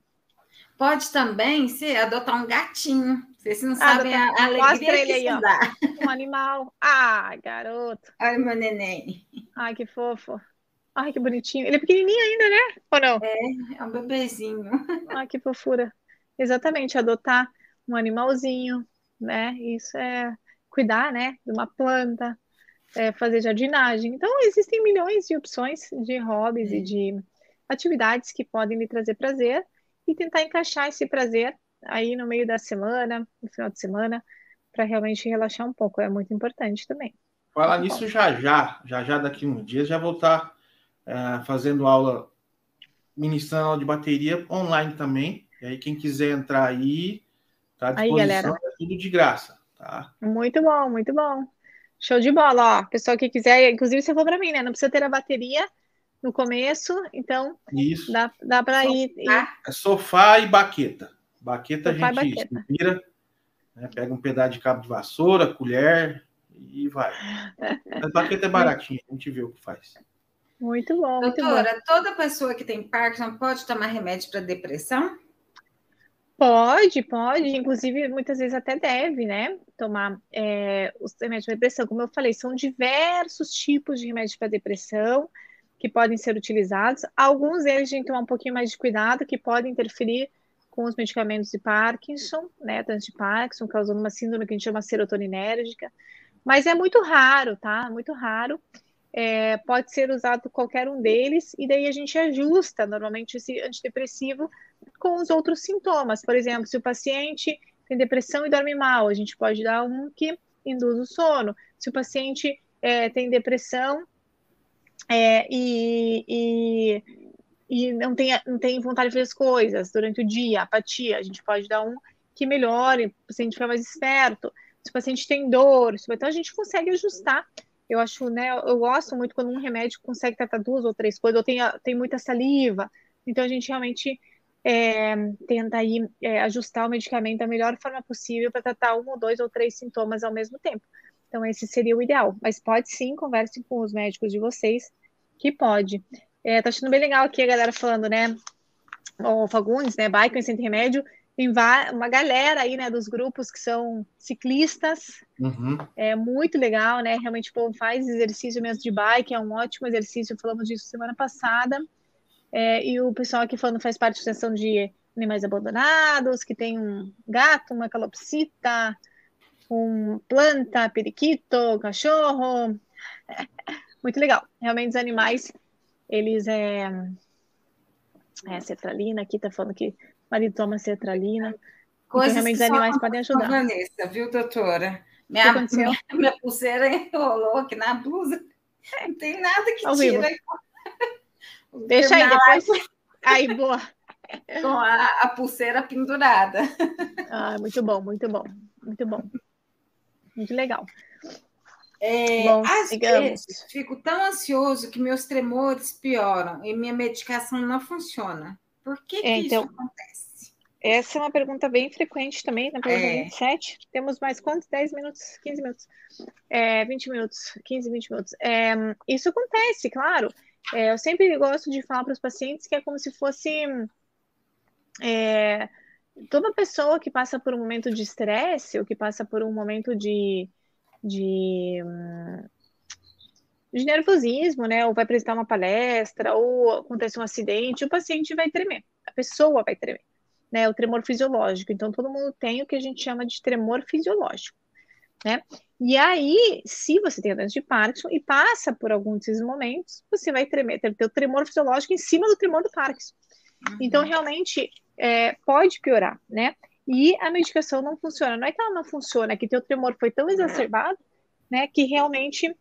Pode também ser adotar um gatinho. Vocês não sabem a, a alegria ele aí, ó. Dá. Um animal. Ah, garoto. Olha meu neném. Ai, que fofo. Ai, que bonitinho. Ele é pequenininho ainda, né? Ou não? É, é um bebezinho. Ai, que fofura. Exatamente, adotar um animalzinho, né? Isso é cuidar, né? De uma planta, é fazer jardinagem. Então, existem milhões de opções de hobbies é. e de atividades que podem lhe trazer prazer e tentar encaixar esse prazer aí no meio da semana, no final de semana, para realmente relaxar um pouco. É muito importante também. Falar nisso bom. já já, já já daqui uns dias já vou estar é, fazendo aula, ministrando aula de bateria online também. E aí quem quiser entrar aí, tá à disposição, aí, galera. é tudo de graça, tá? Muito bom, muito bom. Show de bola, ó. Pessoal que quiser, inclusive você for para mim, né? Não precisa ter a bateria, no começo, então Isso. dá, dá para ir, ir. É sofá e baqueta. Baqueta sofá a gente vira, né, pega um pedaço de cabo de vassoura, colher e vai. Mas baqueta é baratinha, a gente vê o que faz. Muito bom, Doutora, muito bom. toda pessoa que tem Parkinson pode tomar remédio para depressão? Pode, pode, inclusive muitas vezes até deve, né? Tomar é, os remédios para depressão. Como eu falei, são diversos tipos de remédios para depressão que podem ser utilizados. Alguns deles a gente tomar um pouquinho mais de cuidado, que podem interferir com os medicamentos de Parkinson, né, tanto de Parkinson, causando uma síndrome que a gente chama serotoninérgica, mas é muito raro, tá? Muito raro. É, pode ser usado qualquer um deles, e daí a gente ajusta normalmente esse antidepressivo com os outros sintomas. Por exemplo, se o paciente tem depressão e dorme mal, a gente pode dar um que induz o sono. Se o paciente é, tem depressão é, e, e, e, não, tem, não tem vontade de fazer as coisas durante o dia, apatia, a gente pode dar um que melhore, o paciente fica mais esperto, se o paciente tem dor, então a gente consegue ajustar. Eu acho, né, eu gosto muito quando um remédio consegue tratar duas ou três coisas, ou tem, tem muita saliva, então a gente realmente é, tenta aí é, ajustar o medicamento da melhor forma possível para tratar um ou dois ou três sintomas ao mesmo tempo. Então, esse seria o ideal. Mas pode sim, conversem com os médicos de vocês, que pode. É, tá achando bem legal aqui a galera falando, né? O Fagundes, né? Bike sem remédio. Tem uma galera aí, né, dos grupos que são ciclistas. Uhum. É muito legal, né? Realmente o povo faz exercício mesmo de bike, é um ótimo exercício. Falamos disso semana passada. É, e o pessoal aqui falando faz parte da associação de animais abandonados, que tem um gato, uma calopsita, com planta, periquito, cachorro. Muito legal. Realmente os animais, eles é, é sertralina, aqui tá falando que o marido toma sertralina. Então, Coisas então, realmente os animais podem ajudar. Vanessa, viu, doutora? Minha, minha, minha, pulseira enrolou aqui na blusa. Não tem nada que Ao tira. Deixa aí, depois. Aí, boa. Com a, a pulseira pendurada. Ah, muito bom, muito bom, muito bom. Muito legal. É, Bom, às sigamos. vezes fico tão ansioso que meus tremores pioram e minha medicação não funciona. Por que, que é, então, isso acontece? Essa é uma pergunta bem frequente também, na pergunta é. 27. Temos mais quantos? 10 minutos? 15 minutos? É, 20 minutos, 15, 20 minutos. É, isso acontece, claro. É, eu sempre gosto de falar para os pacientes que é como se fosse é, toda pessoa que passa por um momento de estresse ou que passa por um momento de, de, hum, de nervosismo, né? Ou vai apresentar uma palestra, ou acontece um acidente, o paciente vai tremer, a pessoa vai tremer, né? O tremor fisiológico. Então, todo mundo tem o que a gente chama de tremor fisiológico, né? E aí, se você tem a doença de Parkinson e passa por alguns desses momentos, você vai tremer, ter, ter o tremor fisiológico em cima do tremor do Parkinson. Uhum. Então, realmente, é, pode piorar, né? E a medicação não funciona. Não é que ela não funciona, é que teu tremor foi tão exacerbado, né, que realmente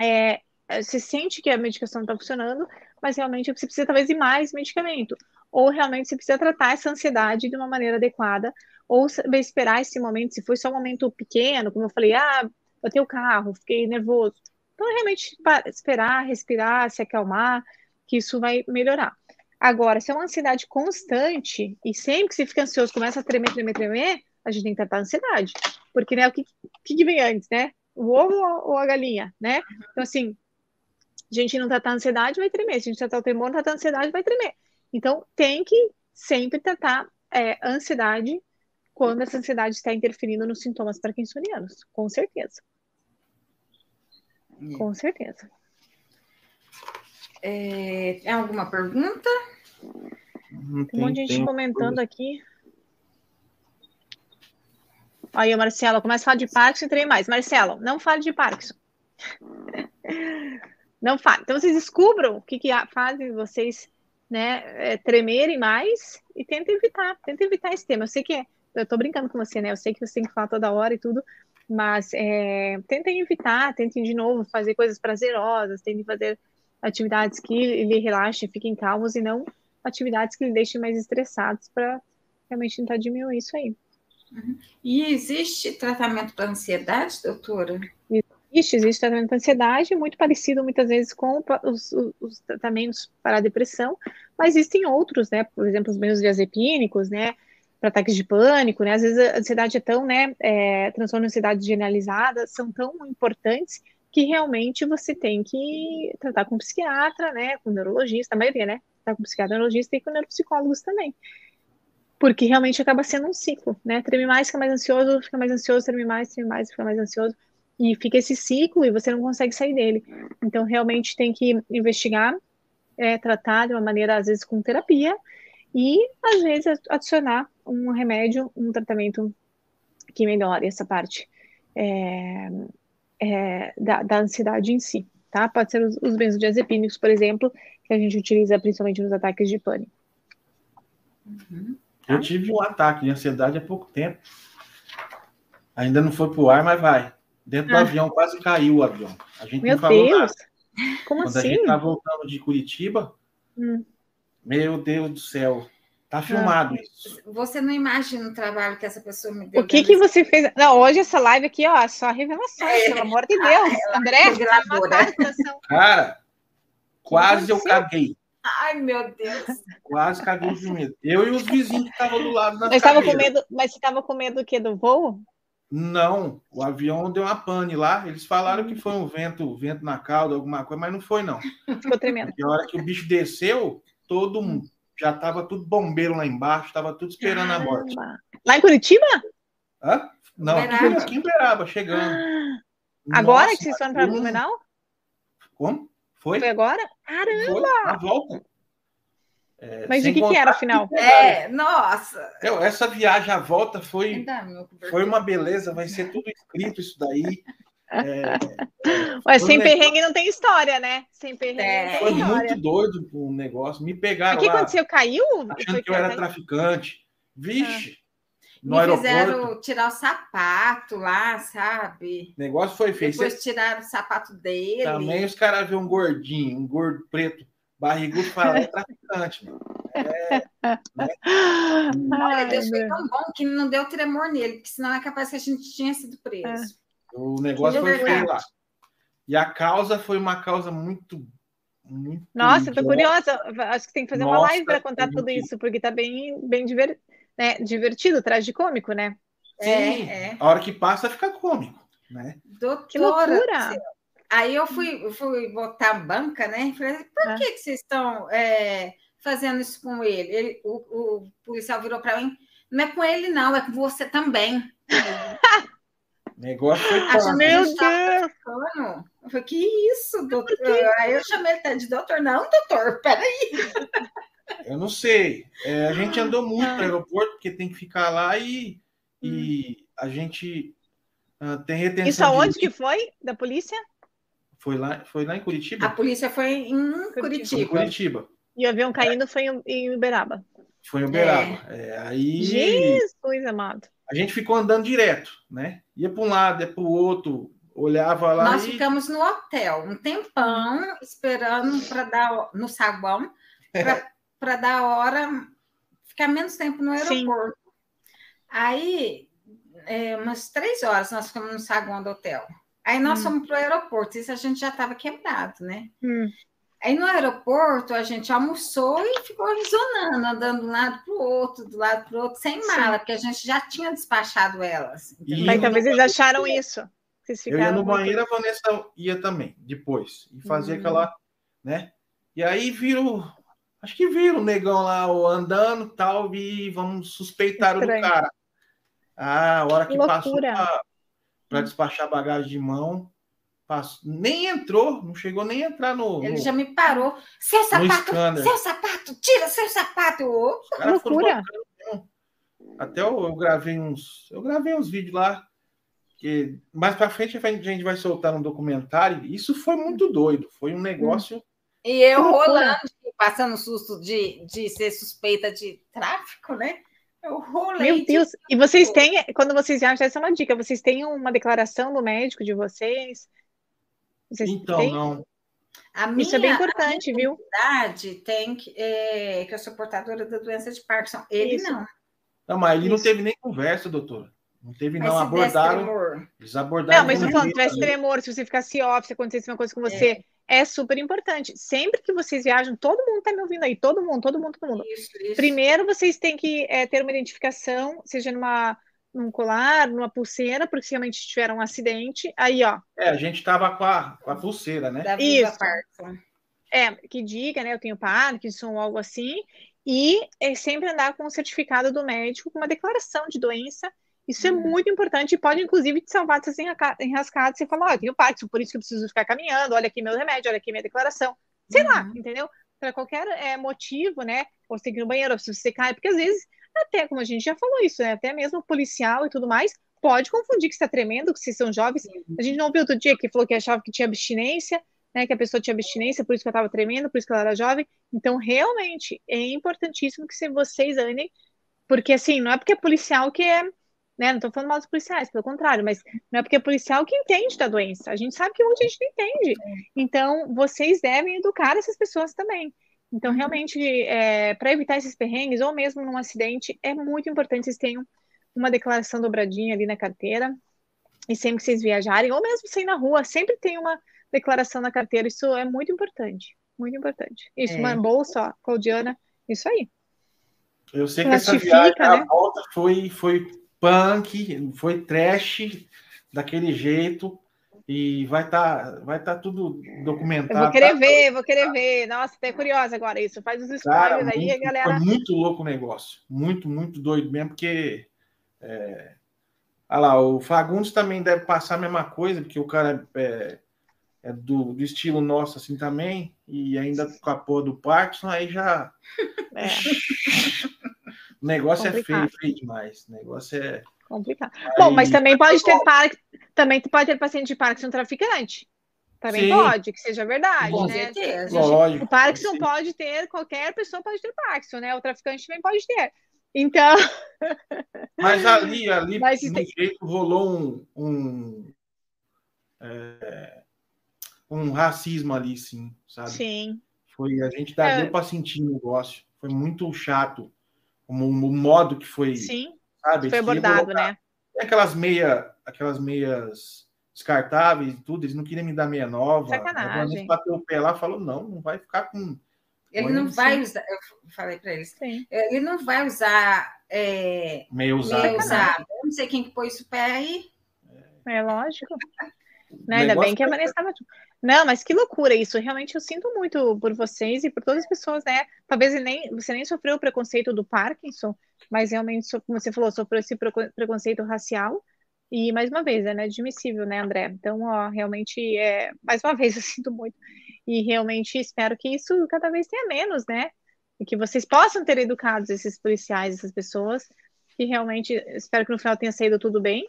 é, você sente que a medicação não está funcionando, mas realmente você precisa talvez de mais medicamento. Ou realmente você precisa tratar essa ansiedade de uma maneira adequada ou esperar esse momento, se foi só um momento pequeno, como eu falei, ah, botei o carro, fiquei nervoso. Então, realmente, esperar, respirar, se acalmar, que isso vai melhorar. Agora, se é uma ansiedade constante, e sempre que você fica ansioso, começa a tremer, tremer, tremer, a gente tem que tratar a ansiedade. Porque, né, o que, que vem antes, né? O ovo ou a galinha, né? Então, assim, a gente não tratar a ansiedade, vai tremer. Se a gente tratar o tremor, não tratar a ansiedade, vai tremer. Então, tem que sempre tratar é, ansiedade quando essa ansiedade está interferindo nos sintomas parkinsonianos, com certeza. Com certeza. É, tem alguma pergunta? Tem, tem um monte de gente comentando coisa. aqui. Aí, Marcelo, começa a falar de Parkinson e trem mais. Marcelo, não fale de Parkinson. Não fale. Então, vocês descubram o que, que fazem vocês né, é, tremerem mais e tentem evitar. Tentem evitar esse tema. Eu sei que é eu tô brincando com você, né? Eu sei que você tem que falar toda hora e tudo, mas é, tentem evitar, tentem de novo fazer coisas prazerosas, tentem fazer atividades que lhe relaxem, fiquem calmos e não atividades que lhe deixem mais estressados para realmente tentar diminuir isso aí. Uhum. E existe tratamento para ansiedade, doutora? Existe, existe tratamento para ansiedade, muito parecido muitas vezes com os, os, os, tratamentos para a depressão, mas existem outros, né? Por exemplo, os benzodiazepínicos, né? para ataques de pânico, né? Às vezes a ansiedade é tão, né, é, transtorno de ansiedade generalizada, são tão importantes que realmente você tem que tratar com psiquiatra, né, com neurologista, a maioria, né, tratar com psiquiatra, neurologista e com neuropsicólogos também. Porque realmente acaba sendo um ciclo, né? Treme mais, fica mais ansioso, fica mais ansioso, treme mais, treme mais, fica mais ansioso. E fica esse ciclo e você não consegue sair dele. Então, realmente tem que investigar, é, tratar de uma maneira, às vezes, com terapia, e às vezes adicionar um remédio, um tratamento que melhore essa parte é, é, da, da, ansiedade em si, tá? Pode ser os, os benzodiazepínicos, por exemplo, que a gente utiliza principalmente nos ataques de pânico. Uhum. Eu tive um ataque de ansiedade há pouco tempo. Ainda não foi pro ar, mas vai. Dentro ah. do avião, quase caiu o avião. A gente Meu não falou Deus! Nada. Como Quando assim? a gente tá voltando de Curitiba, hum. Meu Deus do céu. Tá ah, filmado isso. Você não imagina o trabalho que essa pessoa me deu. O que que você fez? Não, hoje essa live aqui, ó, só revelação, é. pelo amor de Deus. Ah, André, Cara, quase eu caguei. Ai, meu Deus. Quase caguei de medo. Eu e os vizinhos que estavam do lado da mas com medo, Mas você estava com medo do quê? Do voo? Não, o avião deu uma pane lá. Eles falaram que foi um vento, vento na cauda, alguma coisa, mas não foi, não. Ficou tremendo. E a hora que o bicho desceu, todo mundo já estava tudo bombeiro lá embaixo, estava tudo esperando Caramba. a morte. Lá em Curitiba? Hã? Não, aqui, aqui em Beraba, chegando. Ah, agora Nossa, que vocês foram para Blumenau? Como? Foi? Foi agora? Caramba! Foi, a volta. É, Mas de que, que era o final? É, nossa! Eu, essa viagem à volta foi, foi uma beleza, vai ser tudo escrito isso daí. É, Ué, sem um perrengue negócio... não tem história, né? Sem perrengue é, Foi muito doido o negócio. Me pegaram. O que aconteceu? Caiu? Achando que eu era traficante. Vixe! Ah. No Me aeroporto. fizeram tirar o sapato lá, sabe? O negócio foi feito. Depois tiraram o sapato dele. Também os caras vêem um gordinho, um gordo preto, barrigudo, falam, é traficante, mano. É, né? Olha, Deus foi tão bom que não deu tremor nele, porque senão é capaz que a gente tinha sido preso. É. O negócio foi feio lá. E a causa foi uma causa muito. muito Nossa, eu tô curiosa. Acho que tem que fazer Nossa, uma live para contar tudo isso, porque tá bem, bem diver... né? divertido, tragicômico, né? Sim, é, é. a hora que passa fica cômico, né? Doutora, que loucura! Aí eu fui, fui botar a banca, né? Falei, por ah. que, que vocês estão é, fazendo isso com ele? ele o, o policial virou para mim, não é com ele, não, é com você também. Negócio foi Meu Deus! Eu falei, que isso, doutor? Aí eu chamei ele até de doutor. Não, doutor, peraí. Eu não sei. É, a gente andou muito Ah. para o aeroporto, porque tem que ficar lá e, e a gente ah, tem retenção. Isso aonde de... que foi? Da polícia? Foi lá, foi lá em Curitiba? A polícia foi em Foi em Curitiba. Curitiba. E o avião caindo foi em, em Uberaba. Foi em Uberaba. É, aí Jesus, amado. a gente ficou andando direto, né? Ia para um lado, ia para o outro, olhava lá Nós e ficamos no hotel um tempão esperando para dar no saguão para dar a hora, ficar menos tempo no Sim. aeroporto. Aí, é, umas três horas nós ficamos no saguão do hotel. Aí nós Hum. fomos para o aeroporto, isso a gente já estava quebrado, né? Hum. Aí no aeroporto a gente almoçou e ficou zonando, andando de um lado para o outro, do lado para o outro, sem Sim. mala, porque a gente já tinha despachado elas. E-? Mas talvez eles acharam isso. Vocês eu ia no banheiro, a Vanessa ia também, depois. E fazia Hum. aquela, né? E aí viram, acho que viram o negão lá ó, andando tal, e vamos suspeitar o cara. Ah, a hora que Que passou para despachar bagagem de mão, nem entrou, não chegou nem a entrar no. Ele no- já me parou. Seu sapato, seu sapato, tira seu sapato. Loucura. Até eu, eu gravei uns. Eu gravei uns vídeos lá. Que mais pra frente a gente vai soltar um documentário. Isso foi muito doido. Foi um negócio. E eu rolando, passando susto de, de ser suspeita de tráfico, né? Eu rolei. Meu de- Deus. E vocês têm, quando vocês viajam, essa é uma dica, vocês têm uma declaração do médico de vocês? Vocês Então, têm? não. A minha, Isso é bem importante, viu? idade tem que, é, que eu sou portadora da doença de Parkinson. Ele Isso. não. Não, mas não Isso. teve nem conversa, doutora. Não teve, Mas não. Abordaram. tremor, Eles abordaram. Não, mas tô falando, tivesse tremor, se você ficasse off, se acontecesse uma coisa com você, é. super importante. Sempre que vocês viajam, todo mundo tá me ouvindo aí, todo mundo, todo mundo, todo mundo. isso, isso. Primeiro, vocês têm que é, ter uma identificação, seja numa, num colar, numa pulseira, porque se realmente tiver um acidente, aí, ó, É, a gente tava com a, com a pulseira, né? Da Isso. Parkinson. é, que diga, né, eu tenho Parkinson ou algo assim, e é sempre andar com o certificado do médico, com uma declaração de doença. Isso é Uhum. muito importante e pode, inclusive, te salvar dessas enraca- enrascadas. Você fala, ó, eu tenho Parkinson, por isso que eu preciso ficar caminhando, olha aqui meu remédio, olha aqui minha declaração. Sei lá, Uhum. entendeu? Para qualquer é, motivo, né? Ou você tem que ir no banheiro, ou se você cai, porque às vezes, até como a gente já falou isso, né? Até mesmo policial e tudo mais, pode confundir que está tremendo, que vocês são jovens. A gente não viu outro dia que falou que achava que tinha abstinência, né? Que a pessoa tinha abstinência, por isso que ela estava tremendo, por isso que ela era jovem. Então, realmente, é importantíssimo que se vocês andem, porque assim, não é porque é policial que é. Né? Não estou falando mal dos policiais, pelo contrário, mas não é porque é policial que entende da doença. A gente sabe que muita gente não entende. Então, vocês devem educar essas pessoas também. Então, realmente, para evitar esses perrengues, ou mesmo num acidente, é muito importante vocês tenham uma declaração dobradinha ali na carteira. E sempre que vocês viajarem, ou mesmo sair na rua, sempre tem uma declaração na carteira. Isso é muito importante. Muito importante. Isso, É. uma bolsa, ó, Claudiana, isso aí. Eu sei que essa viagem, a né? volta foi, foi punk, foi trash daquele jeito. E vai estar vai tá tudo documentado. Eu vou querer tá? ver, vou querer ver. Nossa, até curiosa agora isso. Faz os spoilers aí, muito, a galera. Foi muito louco o negócio. Muito, muito doido mesmo, porque. É... Olha lá, o Fagundes também deve passar a mesma coisa, porque o cara é, é do, do estilo nosso assim também, e ainda com a porra do Parkinson, aí já. É, O negócio é Complicado. feio, feio demais. O negócio é. complicado. Aí- Bom, mas também pode ter Parkinson, também pode ter paciente de Parkinson traficante. Também Sim. pode, que seja verdade, Com né? certeza. Lógico. O Parkinson Sim. pode ter, qualquer pessoa pode ter Parkinson, né? O traficante também pode ter. Então, Mas ali, ali, Mas no tem- jeito, rolou um, um, é, um racismo ali, sim, sabe? sim. Foi, a gente dá, É. deu para sentir o negócio. Foi muito chato. Como, o modo que foi, Sim, sabe? foi abordado, colocar- né? Tem aquelas meia, aquelas meias descartáveis e tudo, eles não queriam me dar meia nova. Sacanagem. A gente bateu o pé lá e falou, não, não vai ficar com... Ele não assim. vai usar, eu falei para eles, Sim. ele não vai usar é, meia usada. meio né? usado. Eu não sei quem que pôs o pé aí. É lógico. Né? Ainda bem que a Vanessa estava. Não, mas que loucura isso. Realmente eu sinto muito por vocês e por todas as pessoas, né? Talvez nem, você nem sofreu o preconceito do Parkinson, mas realmente, como você falou, sofreu esse preco- preconceito racial. E mais uma vez, é inadmissível, né, André? Então, ó, realmente, é, mais uma vez, eu sinto muito. E realmente espero que isso cada vez tenha menos, né? E que vocês possam ter educado esses policiais, essas pessoas, que realmente espero que no final tenha saído tudo bem.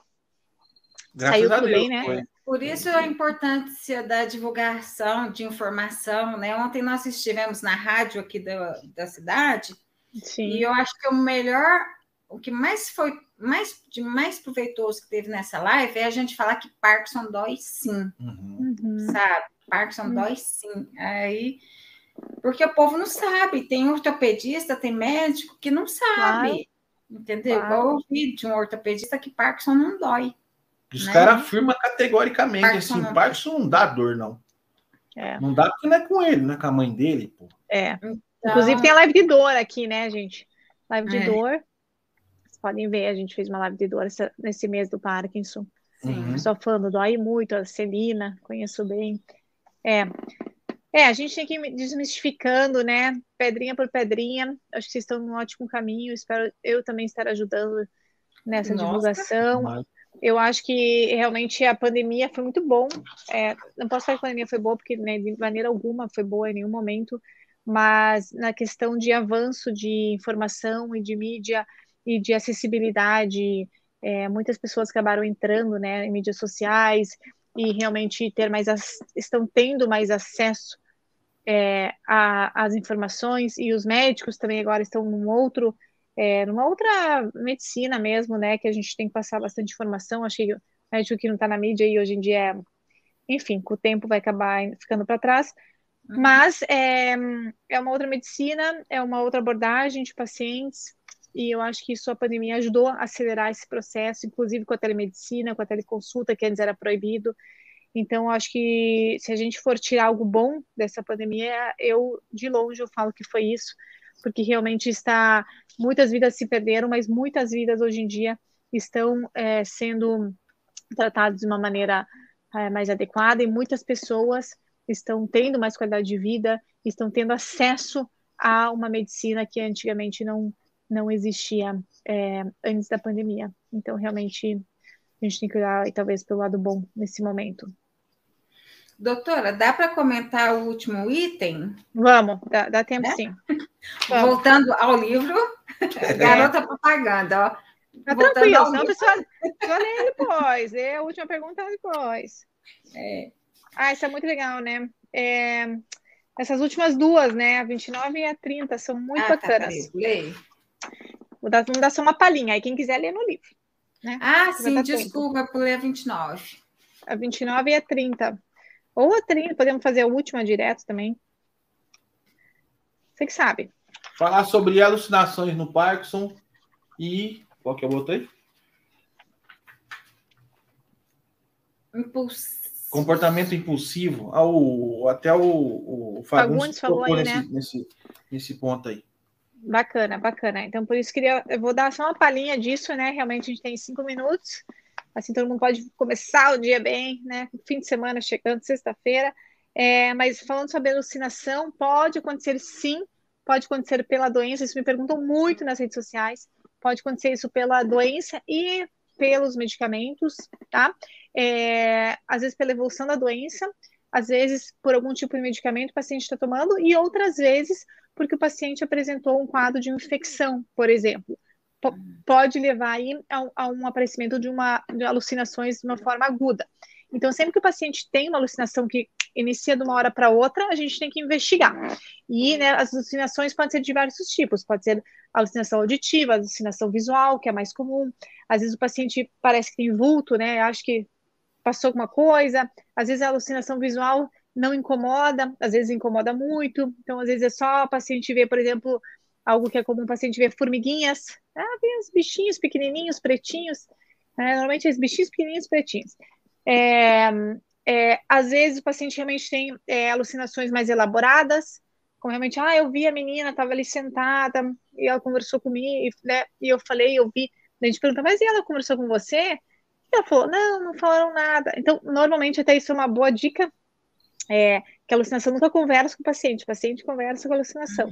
Graças Saiu a tudo Deus, bem, né? foi. Por isso a importância da divulgação de informação, né? Ontem nós estivemos na rádio aqui da, da cidade Sim. e eu acho que o melhor, o que mais foi mais de mais proveitoso que teve nessa live é a gente falar que Parkinson dói sim, Uhum. Uhum. sabe? Parkinson Hum. dói sim. Aí porque o povo não sabe, tem ortopedista, tem médico que não sabe. Entendeu? Claro. Igual eu ouvi de um ortopedista que Parkinson não dói. Os Né? caras afirmam categoricamente Parkinson assim: não- Parkinson não dá dor, não. É. Não dá porque não é com ele, não é com a mãe dele, pô. É. Então, Inclusive tem a live de dor aqui, né, gente? Live de É. dor. Podem ver, a gente fez uma live de dor essa- nesse mês do Parkinson. Uhum. Só falando, dói muito, a Celina, conheço bem. É. É, a gente tem que ir desmistificando, né? Pedrinha por pedrinha. Acho que vocês estão num ótimo caminho. Espero eu também estar ajudando nessa Nossa. divulgação. Mas- Eu acho que realmente a pandemia foi muito bom. É, não posso falar que a pandemia foi boa, porque né, de maneira alguma foi boa em nenhum momento, mas na questão de avanço de informação e de mídia e de acessibilidade, é, muitas pessoas acabaram entrando né, em mídias sociais e realmente ter mais estão tendo mais acesso é, às informações e os médicos também agora estão num outro é, numa outra medicina mesmo, né, que a gente tem que passar bastante informação. Acho que o médico que não está na mídia e hoje em dia, é, enfim, com o tempo vai acabar ficando para trás. Mas é, é uma outra medicina, é uma outra abordagem de pacientes, e eu acho que isso a pandemia ajudou a acelerar esse processo, inclusive com a telemedicina, com a teleconsulta, que antes era proibido. Então, acho que se a gente for tirar algo bom dessa pandemia, eu, de longe, eu falo que foi isso, porque realmente está muitas vidas se perderam, mas muitas vidas hoje em dia estão é, sendo tratadas de uma maneira é, mais adequada e muitas pessoas estão tendo mais qualidade de vida, estão tendo acesso a uma medicina que antigamente não, não existia é, antes da pandemia. Então, realmente, a gente tem que olhar, e talvez, pelo lado bom nesse momento. Doutora, dá para comentar o último item? Vamos, dá, dá tempo É? sim. Vamos. Voltando ao livro, garota propaganda, ó. Tá Voltando tranquilo, ao senão a pessoa só lê depois. Lê a última pergunta depois. É, Ah, isso é muito legal, né? É, essas últimas duas, né? A 29 e a 30, são muito ah, tá, bacanas. peraí, leio. Vou dar, vamos dar só uma palhinha aí, quem quiser ler no livro. Ah, Vai sim, tempo. desculpa por ler a 29. A 29 e a 30. Ou a 30, podemos fazer a última direto também. Você que sabe. Falar sobre alucinações no Parkinson e. Qual que eu botei? Impuls... Comportamento impulsivo. Ah, o- até o, o Fagundes falou tocou aí, nesse, né? nesse, nesse ponto aí. Bacana, bacana. Então, por isso queria, eu vou dar só uma palhinha disso, né? Realmente a gente tem cinco minutos, assim todo mundo pode começar o dia bem, né? Fim de semana chegando, sexta-feira. É, mas falando sobre alucinação, pode acontecer sim, pode acontecer pela doença. Isso me perguntam muito nas redes sociais. Pode acontecer isso pela doença e pelos medicamentos, tá? É, às vezes pela evolução da doença, às vezes por algum tipo de medicamento o paciente está tomando, e outras vezes porque o paciente apresentou um quadro de infecção, por exemplo. P- pode levar aí a, a um aparecimento de uma de alucinações de uma forma aguda. Então, sempre que o paciente tem uma alucinação que inicia de uma hora para outra, a gente tem que investigar. E né, as alucinações podem ser de diversos tipos, pode ser alucinação auditiva, alucinação visual, que é mais comum. Às vezes o paciente parece que tem vulto, né? Acho que passou alguma coisa. Às vezes a alucinação visual não incomoda, às vezes incomoda muito. Então, às vezes é só o paciente ver, por exemplo, algo que é comum o paciente ver formiguinhas. Ah, vê os bichinhos pequenininhos, pretinhos. né? normalmente os bichinhos pequenininhos, pretinhos. É, é, às vezes o paciente realmente tem é, alucinações mais elaboradas, como realmente, ah, eu vi a menina, estava ali sentada, e ela conversou comigo, né, e eu falei, eu vi, a gente pergunta, mas e ela conversou com você? E ela falou, não, não falaram nada. Então, normalmente, até isso é uma boa dica, é, que a alucinação nunca conversa com o paciente, o paciente conversa com a alucinação,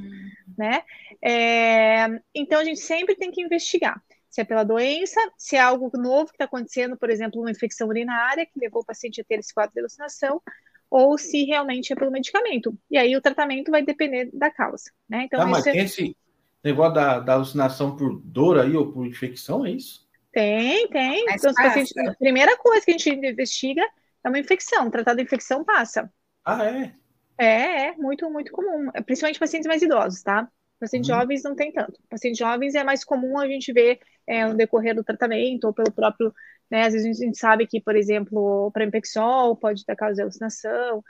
né? É, então, a gente sempre tem que investigar. se é pela doença, se é algo novo que está acontecendo, por exemplo, uma infecção urinária que levou o paciente a ter esse quadro de alucinação, ou se realmente é pelo medicamento. E aí o tratamento vai depender da causa, né? Então, ah, mas é... tem esse negócio da, da, alucinação por dor aí ou por infecção, é isso? Tem, tem. então, pacientes, a primeira coisa que a gente investiga é uma infecção. Tratar da infecção passa. Ah, é? É, é muito, muito comum. Principalmente pacientes mais idosos, tá? Pacientes uhum. jovens não tem tanto. Pacientes jovens é mais comum a gente ver é, no decorrer do tratamento ou pelo próprio, né, às vezes a gente sabe que, por exemplo, o Prempexol pode dar causa de alucinação.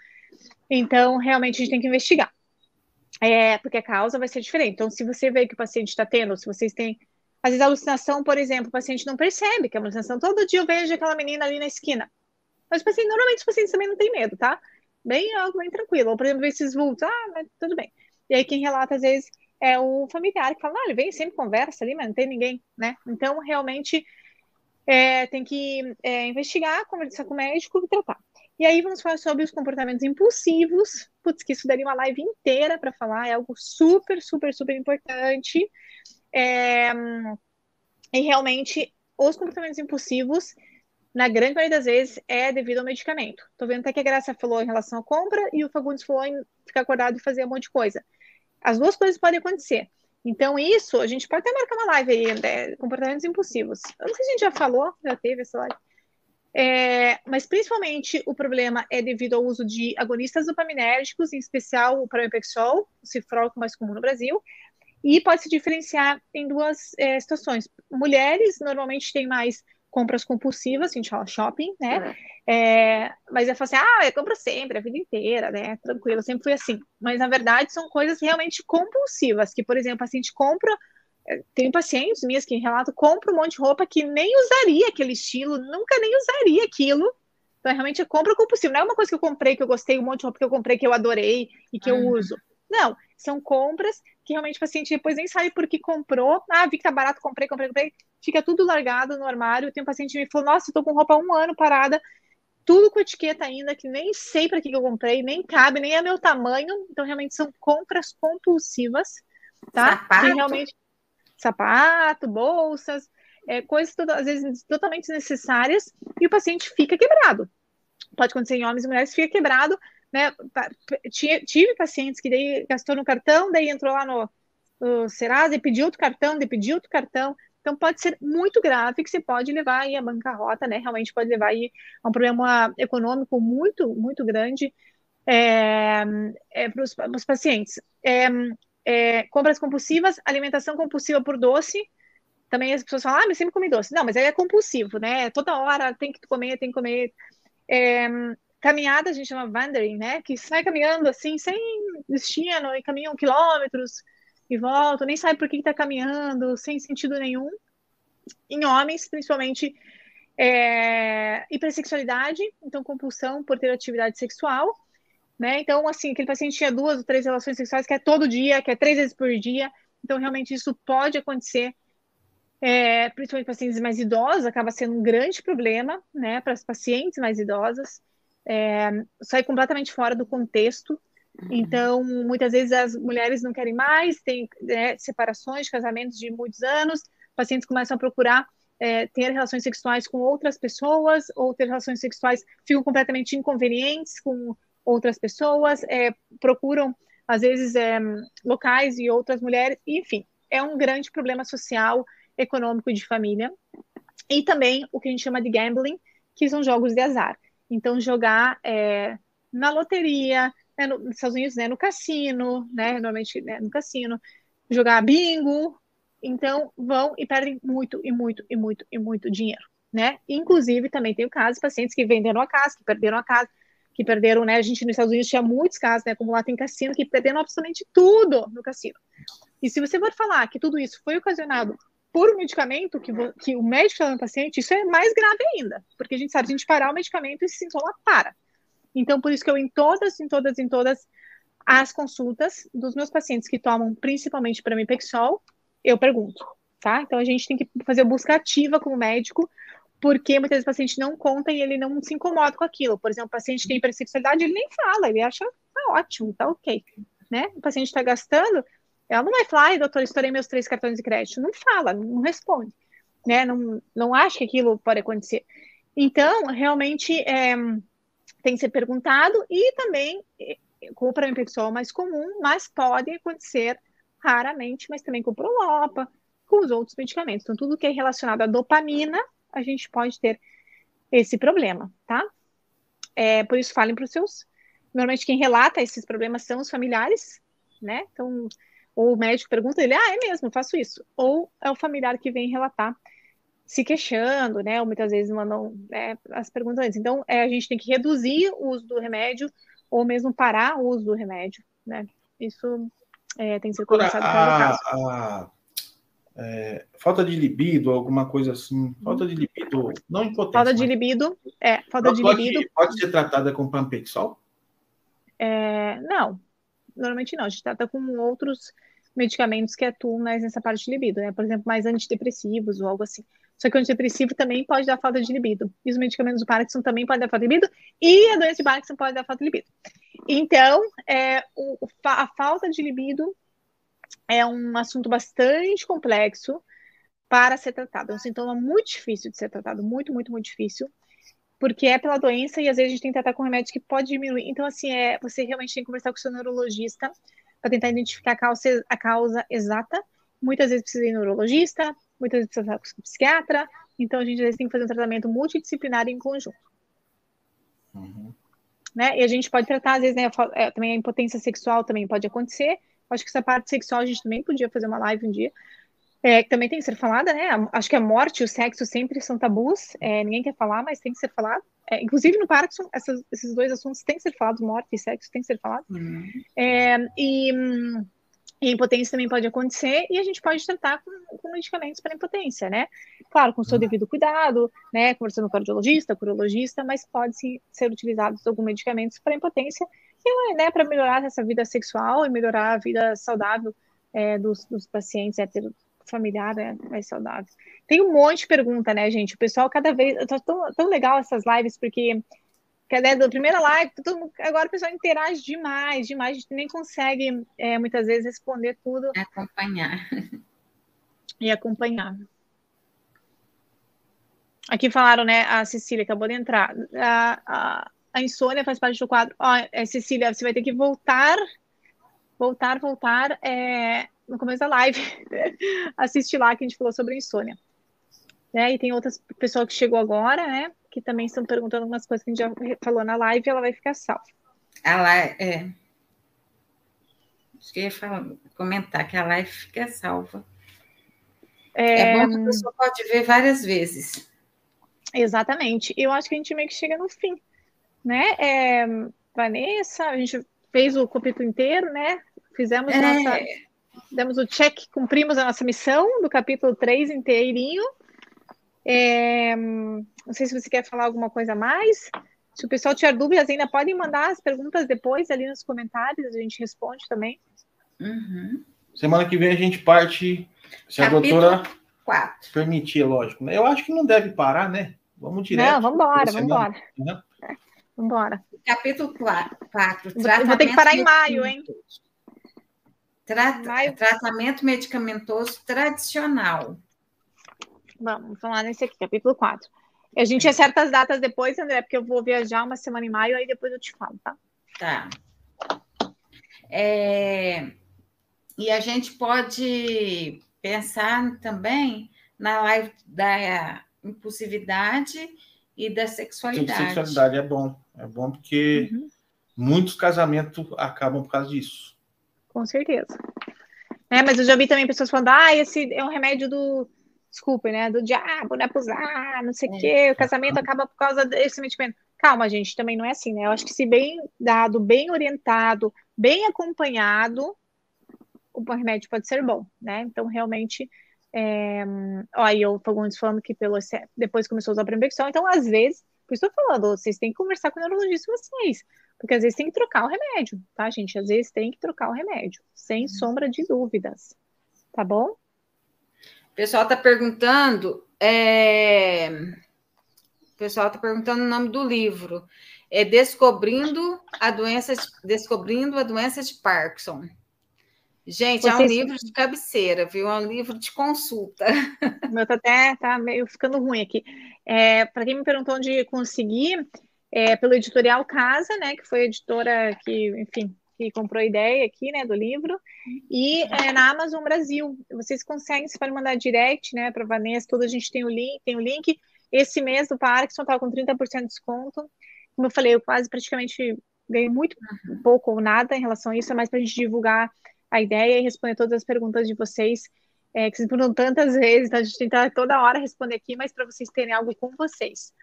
Então, realmente a gente tem que investigar. É, porque a causa vai ser diferente. Então, se você vê que o paciente está tendo, se vocês têm, às vezes, alucinação, por exemplo, o paciente não percebe que é alucinação. Todo dia eu vejo aquela menina ali na esquina. Mas, paciente, normalmente, os pacientes também não têm medo, tá? Bem, bem tranquilo. Ou, por exemplo, esses vultos, ah, mas tudo bem. E aí, quem relata, às vezes, é o familiar que fala, não, ele vem sempre conversa ali, mas não tem ninguém, né? Então, realmente, é, tem que é, investigar, conversar com o médico e tratar. E aí vamos falar sobre os comportamentos impulsivos. Putz, que isso daria uma live inteira para falar, é algo super, super, super importante. É, e realmente, os comportamentos impulsivos, na grande maioria das vezes, é devido ao medicamento. Tô vendo até que a Graça falou em relação à compra e o Fagundes falou em ficar acordado e fazer um monte de coisa. As duas coisas podem acontecer. Então, isso, a gente pode até marcar uma live aí, né, comportamentos impulsivos. Eu não sei se a gente já falou, já teve essa live. É, mas principalmente o problema é devido ao uso de agonistas dopaminérgicos, em especial o pramipexol, o cifrol é mais comum no Brasil, e pode se diferenciar em duas é, situações. Mulheres normalmente têm mais compras compulsivas, a gente fala shopping, né? É. É, mas eu falo assim, ah, eu compro sempre, a vida inteira, né? Tranquilo, sempre fui assim. Mas na verdade são coisas realmente compulsivas, que, por exemplo, a gente compra. Eh, tem pacientes minhas que relatam, compra um monte de roupa que nem usaria aquele estilo, nunca nem usaria aquilo. Então, realmente é compra compulsiva. Não é uma coisa que eu comprei, que eu gostei, um monte de roupa que eu comprei, que eu adorei e que uhum. eu uso. Não, são compras que realmente o paciente depois nem sabe por que comprou. Ah, vi que tá barato, comprei, comprei, comprei. Fica tudo largado no armário. Tem um paciente que me falou: Nossa, eu tô com roupa há um ano parada, tudo com etiqueta ainda, que nem sei para que, que eu comprei, nem cabe, nem é meu tamanho. Então, realmente são compras compulsivas, tá? Sapato. Que realmente. Sapato, bolsas, é, coisas às vezes totalmente desnecessárias, e o paciente fica quebrado. Pode acontecer em homens e mulheres, fica quebrado né? Tive pacientes que daí gastou no cartão, daí entrou lá no, no Serasa e pediu outro cartão, daí pediu outro cartão. Então pode ser muito grave que você pode levar aí a bancarrota, né? Realmente pode levar aí a um problema econômico muito, muito grande é, é, para os pacientes. É, compras compulsivas, alimentação compulsiva por doce. Também as pessoas falam, ah, mas sempre comi doce. Não, mas aí é compulsivo, né? Toda hora tem que comer, tem que comer. Caminhada a gente chama wandering, né? Que sai caminhando assim, sem destino, e caminham quilômetros e voltam, nem sabe por que está caminhando, sem sentido nenhum. Em homens, principalmente, é, hipersexualidade, então compulsão por ter atividade sexual, né? Então, assim, aquele paciente tinha duas ou três relações sexuais, que é todo dia, que é três vezes por dia, então realmente isso pode acontecer é, principalmente pacientes mais idosos, acaba sendo um grande problema, né, para as pacientes mais idosas é, sai completamente fora do contexto. Uhum. Então, muitas vezes as mulheres não querem mais, tem né, separações, casamentos de muitos anos, pacientes começam a procurar é, ter relações sexuais com outras pessoas, ou ter relações sexuais ficam completamente inconvenientes com outras pessoas, é, procuram, às vezes, é, locais e outras mulheres, enfim, é um grande problema social, econômico e de família. E também o que a gente chama de gambling, que são jogos de azar. Então, jogar é, na loteria, né, no, nos Estados Unidos, né, no cassino, né, normalmente né, no cassino, jogar bingo. Então, vão e perdem muito, e muito, e muito, e muito dinheiro, né? Inclusive, também tem o caso de pacientes que venderam a casa, que perderam a casa, que perderam, né? A gente nos Estados Unidos tinha muitos casos, né? Como lá tem cassino, que perderam absolutamente tudo no cassino. E se você for falar que tudo isso foi ocasionado por um medicamento que, que o médico está dando paciente, isso é mais grave ainda, porque a gente sabe, se a gente parar o medicamento, esse sintoma para. Então, por isso que eu, em todas, em todas, em todas as consultas dos meus pacientes que tomam principalmente para mim Pexol, eu pergunto, tá? Então, a gente tem que fazer busca ativa como médico, porque muitas vezes o paciente não conta e ele não se incomoda com aquilo. Por exemplo, o paciente tem hipersexualidade, ele nem fala, ele acha, tá ótimo, tá ok, né? O paciente está gastando, ela não vai falar, ai, doutor, estourei meus três cartões de crédito. Não fala, não responde. né? Não, não acha que aquilo pode acontecer. Então, realmente, é, tem que ser perguntado e também com o pessoal mais comum, mas pode acontecer raramente, mas também com prolopa, com os outros medicamentos. Então, tudo que é relacionado à dopamina, a gente pode ter esse problema, tá? É, por isso, falem para os seus. Normalmente, quem relata esses problemas são os familiares, né? Então, ou o médico pergunta ele, ah, é mesmo, faço isso. Ou é o familiar que vem relatar se queixando, né? Ou muitas vezes mandam né, as perguntas antes. Então, é, a gente tem que reduzir o uso do remédio ou mesmo parar o uso do remédio, né? Isso é, tem que ser conversado caso. A, é, falta de libido, alguma coisa assim. Falta de libido, não impotência. Falta de libido, é, falta de libido. Pode ser tratada com pampexol? É, não, normalmente não. A gente trata com outros medicamentos que atuam mais nessa parte de libido, né? Por exemplo, mais antidepressivos ou algo assim. Só que o antidepressivo também pode dar falta de libido. E os medicamentos do Parkinson também podem dar falta de libido. E a doença de Parkinson pode dar falta de libido. Então, é, o, a falta de libido é um assunto bastante complexo para ser tratado. É um sintoma muito difícil de ser tratado. Muito, muito, muito difícil. Porque é pela doença e às vezes a gente tem que tratar com remédio que pode diminuir. Então, assim, é, você realmente tem que conversar com o seu neurologista para tentar identificar a causa, a causa exata. Muitas vezes precisa ir neurologista, muitas vezes precisa falar com psiquiatra. Então, a gente às vezes tem que fazer um tratamento multidisciplinar em conjunto. Uhum. Né? E a gente pode tratar, às vezes, né, é, também a impotência sexual também pode acontecer. Acho que essa parte sexual a gente também podia fazer uma live um dia. É, que também tem que ser falada, né? Acho que a morte e o sexo sempre são tabus. É, ninguém quer falar, mas tem que ser falado. É, inclusive no Parkinson, essas, esses dois assuntos têm que ser falados, morte e sexo têm que ser falados. Uhum. É, e, e a impotência também pode acontecer e a gente pode tratar com, com medicamentos para impotência, né? Claro, com o seu uhum. devido cuidado, né? Conversando com o cardiologista, com o urologista, mas pode sim ser utilizados alguns medicamentos para impotência e, né, para melhorar essa vida sexual e melhorar a vida saudável é, dos, dos pacientes héteros familiar é mais saudável. Tem um monte de pergunta, né, gente? O pessoal cada vez. Tá tão, tão legal essas lives, porque cadê da primeira live, todo, agora o pessoal interage demais, demais, a gente nem consegue é, muitas vezes responder tudo. Acompanhar. E acompanhar. Aqui falaram, né? A Cecília acabou de entrar. A, a, a insônia faz parte do quadro. Ó, é, Cecília, você vai ter que voltar, voltar, voltar. É, no começo da live. Assiste lá que a gente falou sobre insônia. Né? E tem outras pessoas que chegou agora, né? Que também estão perguntando algumas coisas que a gente já falou na live e ela vai ficar salva. Ela é. Acho que ia falar, comentar que a live fica salva. É... é bom que a pessoa pode ver várias vezes. Exatamente. Eu acho que a gente meio que chega no fim, né? É, Vanessa, a gente fez o capítulo inteiro, né? Fizemos é... nossa demos o check, cumprimos a nossa missão do capítulo 3 inteirinho. É, não sei se você quer falar alguma coisa a mais. Se o pessoal tiver dúvidas, ainda podem mandar as perguntas depois ali nos comentários, a gente responde também. Uhum. Semana que vem a gente parte, se capítulo a doutora 4. permitir, lógico. Né? Eu acho que não deve parar, né? Vamos direto. Não, vamos embora, vamos embora. Uhum. Vamos embora. Capítulo 4. Vou ter que parar em maio, hein? Tra tratamento medicamentoso tradicional. Vamos falar nesse aqui, capítulo 4. A gente acerta as datas depois, André, porque eu vou viajar uma semana em maio, aí depois eu te falo, tá? Tá. É... E a gente pode pensar também na live da impulsividade e da sexualidade. Sexualidade é bom. É bom porque uhum. muitos casamentos acabam por causa disso. Com certeza. É, mas eu já vi também pessoas falando, ah, esse é um remédio do. Desculpe, né? Do diabo, né? Pusar, não sei o é. quê, o casamento acaba por causa desse medicamento. Calma, gente, também não é assim, né? Eu acho que se bem dado, bem orientado, bem acompanhado, o remédio pode ser bom, né? Então, realmente, é... ó, aí eu Fagundes falando que pelo depois começou a usar Prembexol, então, às vezes, por isso eu tô falando, vocês têm que conversar com o neurologista vocês. Porque às vezes tem que trocar o remédio, tá, gente? Às vezes tem que trocar o remédio, sem uhum. sombra de dúvidas. Tá bom? O pessoal está perguntando. É... O pessoal está perguntando o nome do livro. É Descobrindo a doença, Descobrindo a doença de Parkinson. Gente, Vocês... é um livro de cabeceira, viu? É um livro de consulta. O meu tá até tá meio ficando ruim aqui. É, Para quem me perguntou onde conseguir, é pelo editorial Casa, né? Que foi a editora que, enfim, que comprou a ideia aqui, né, do livro, e é, na Amazon Brasil. Vocês conseguem, você pode mandar direct, né, para Vanessa, toda a gente tem o link, tem o link. Esse mês do Parkinson estava com 30% de desconto. Como eu falei, eu quase praticamente ganhei muito pouco ou nada em relação a isso, é mais para a gente divulgar a ideia e responder todas as perguntas de vocês, é, que vocês perguntam tantas vezes, então a gente tenta toda hora responder aqui, mas para vocês terem algo com vocês.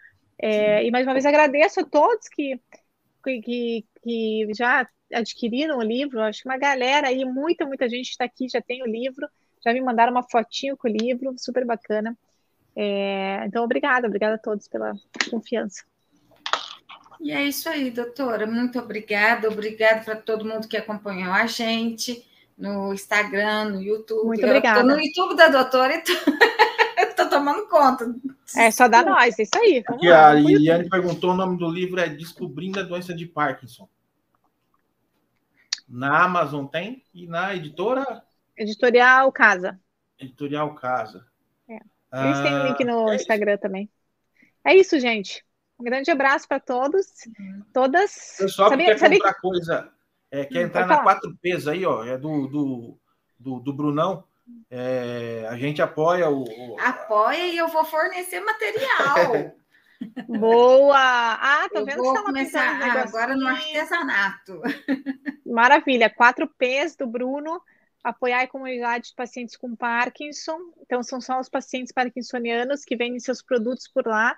É, e mais uma vez agradeço a todos que, que, que já adquiriram o livro, acho que uma galera aí, muita, muita gente está aqui, já tem o livro, já me mandaram uma fotinho com o livro, super bacana. É, então, obrigada, obrigada a todos pela confiança. E é isso aí, doutora. Muito obrigada, obrigada para todo mundo que acompanhou a gente no Instagram, no YouTube. Muito obrigada. no YouTube da doutora e estou tomando conta. É só da nós, é isso aí. Aqui, a Liliane perguntou: o nome do livro é Descobrindo a Doença de Parkinson. Na Amazon tem e na editora? Editorial Casa. Editorial Casa. É. Eles têm um link no é Instagram isso. também. É isso, gente. Um grande abraço para todos, todas. Pessoal sabia, que quer sabia comprar coisa, é, quer hum, entrar na 4Ps aí, ó, é do, do, do, do Brunão. É, a gente apoia o, o, Apoia e eu vou fornecer material. Boa! Ah, tô vendo vou que você começar um agora no artesanato. Maravilha, 4 P's do Bruno, apoiar a comunidade de pacientes com Parkinson. Então, são só os pacientes parkinsonianos que vendem seus produtos por lá.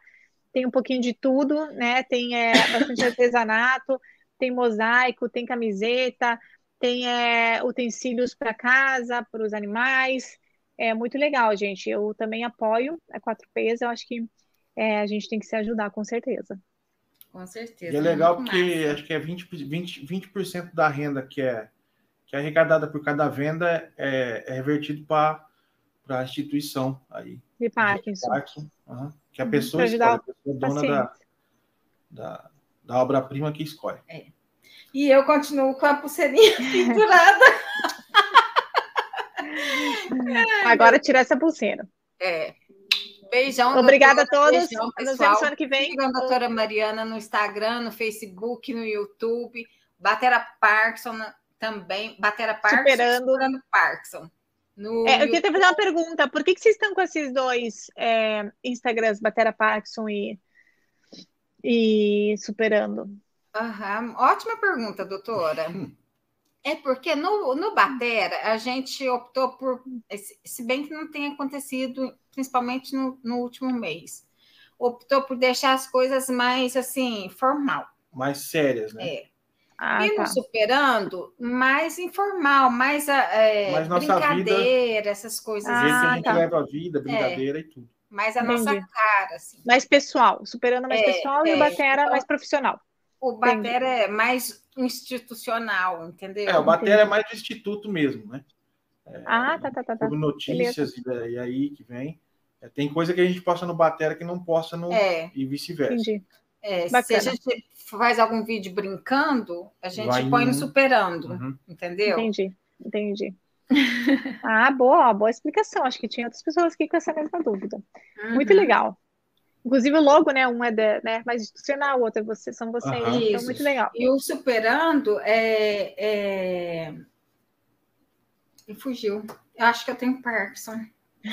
Tem um pouquinho de tudo, né? Tem é, bastante artesanato, tem mosaico, tem camiseta, tem é, utensílios para casa, para os animais. É muito legal, gente. Eu também apoio a 4Ps, eu acho que é, a gente tem que se ajudar, com certeza. Com certeza. E é legal porque massa. acho que é 20%, 20, 20 da renda que é, que é arrecadada por cada venda é, é revertido para a instituição aí. De Parkinson. De Parkinson uhum, que a uhum. pessoa escolhe, a pessoa é dona da, da, da obra-prima que escolhe. É. E eu continuo com a pulseirinha pendurada. Agora tira essa pulseira. É. Beijão. Obrigada doutora, a todos. Beijão, Nos vemos ano que vem. Sigam a doutora Mariana no Instagram, no Facebook, no YouTube. Batera Parkinson também. Batera Parkinson. Superando. Superando Parkinson. No é, eu queria fazer uma pergunta. Por que, que vocês estão com esses dois é, Instagrams, Batera Parkinson e, e Superando? Uhum. Ótima pergunta, doutora. É porque no, no Batera a gente optou por, se bem que não tem acontecido, principalmente no, no último mês, optou por deixar as coisas mais assim, formal. Mais sérias, né? É. Ah, e tá. superando, mais informal, mais, é, brincadeira, vida, essas coisas. Ah, assim. a gente tá. leva a vida, brincadeira é. e tudo. Mais a Entendi. nossa cara, assim. Mais pessoal, superando mais é, pessoal e o é. Batera então, mais profissional. O Batera é mais institucional, entendeu? É, o Batera é mais do instituto mesmo, né? É, ah, tá, tá, tá. tá. Notícias e, e, aí que vem. É, tem coisa que a gente posta no Batera que não posta no. É. E vice-versa. Entendi. É, se a gente faz algum vídeo brincando, a gente Vai põe no superando, uhum. entendeu? Entendi, entendi. ah, boa, boa explicação. Acho que tinha outras pessoas aqui com essa mesma dúvida. Uhum. Muito legal. Inclusive o logo, né? Um é de, né, mais institucional, o outro é você, são vocês. Uhum. Então, muito legal. E o Superando é, é... E fugiu. Eu acho que eu tenho Parkinson.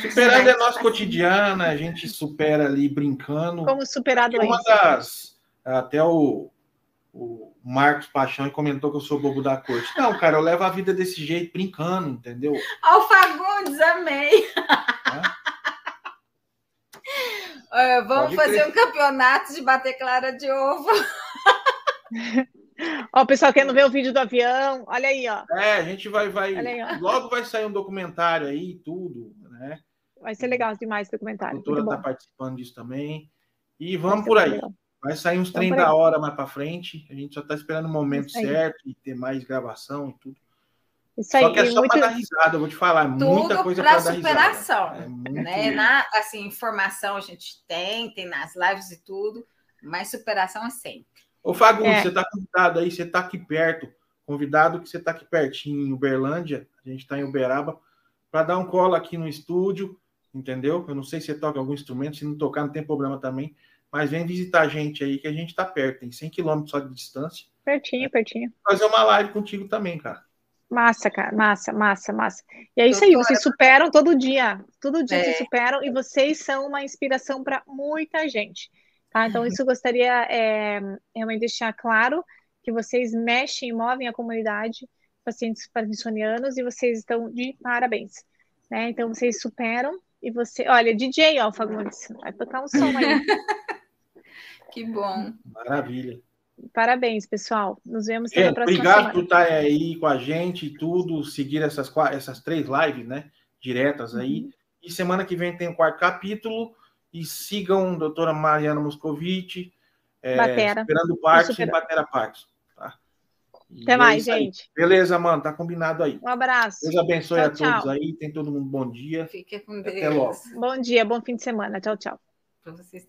Superando é nosso cotidiano, a gente supera ali brincando. Como superar doença. Uma das. Até o, o Marcos Paixão comentou que eu sou bobo da corte. Não, cara, eu levo a vida desse jeito, brincando, entendeu? Alfagundes, amei. É, vamos Pode fazer um campeonato de bater clara de ovo. Ó, o pessoal querendo ver o vídeo do avião, olha aí, ó. É, a gente vai, vai. Aí, logo vai sair um documentário aí, tudo, né? Vai ser legal demais o documentário. A doutora está participando disso também. E vamos por aí. Legal. Vai sair uns trem da hora mais para frente. A gente só está esperando o momento certo e ter mais gravação e tudo. Isso aí, Só que é só muito... para dar risada, eu vou te falar, é muita coisa para dar superação, é muito... né? Na, assim, informação a gente tem, tem nas lives e tudo, mas superação é sempre. Ô, Fagundes, é. você está convidado aí, você está aqui perto. convidado que você está aqui pertinho em Uberlândia, a gente está em Uberaba, para dar um colo aqui no estúdio, entendeu? Eu não sei se você toca algum instrumento, se não tocar não tem problema também, mas vem visitar a gente aí, que a gente está perto, tem 100 quilômetros só de distância. Pertinho, pertinho. Fazer uma live contigo também, cara. Massa, cara, massa, massa, massa. E é isso aí, vocês superam todo dia, todo dia é. vocês superam e vocês são uma inspiração para muita gente, tá? Então, isso eu gostaria é, realmente deixar claro que vocês mexem e movem a comunidade pacientes parkinsonianos e vocês estão de parabéns, né? Então, vocês superam e você, olha, DJ, ó, Fagundes, vai tocar um som aí. que bom. Maravilha. Parabéns, pessoal. Nos vemos na próxima obrigado semana. por estar aí com a gente e tudo, seguir essas, essas três lives, né? Diretas aí. Uhum. E semana que vem tem o quarto capítulo. E sigam a doutora Mariana Moscovici, é, Batera. Esperando o Parques e Batera Parques. Tá? Até mais, gente. Beleza, mano. Tá combinado aí. Um abraço. Deus abençoe tchau, a todos tchau. aí. Tem todo mundo um bom dia. Fique com Deus. Até logo. Bom dia, bom fim de semana. Tchau, tchau. Para vocês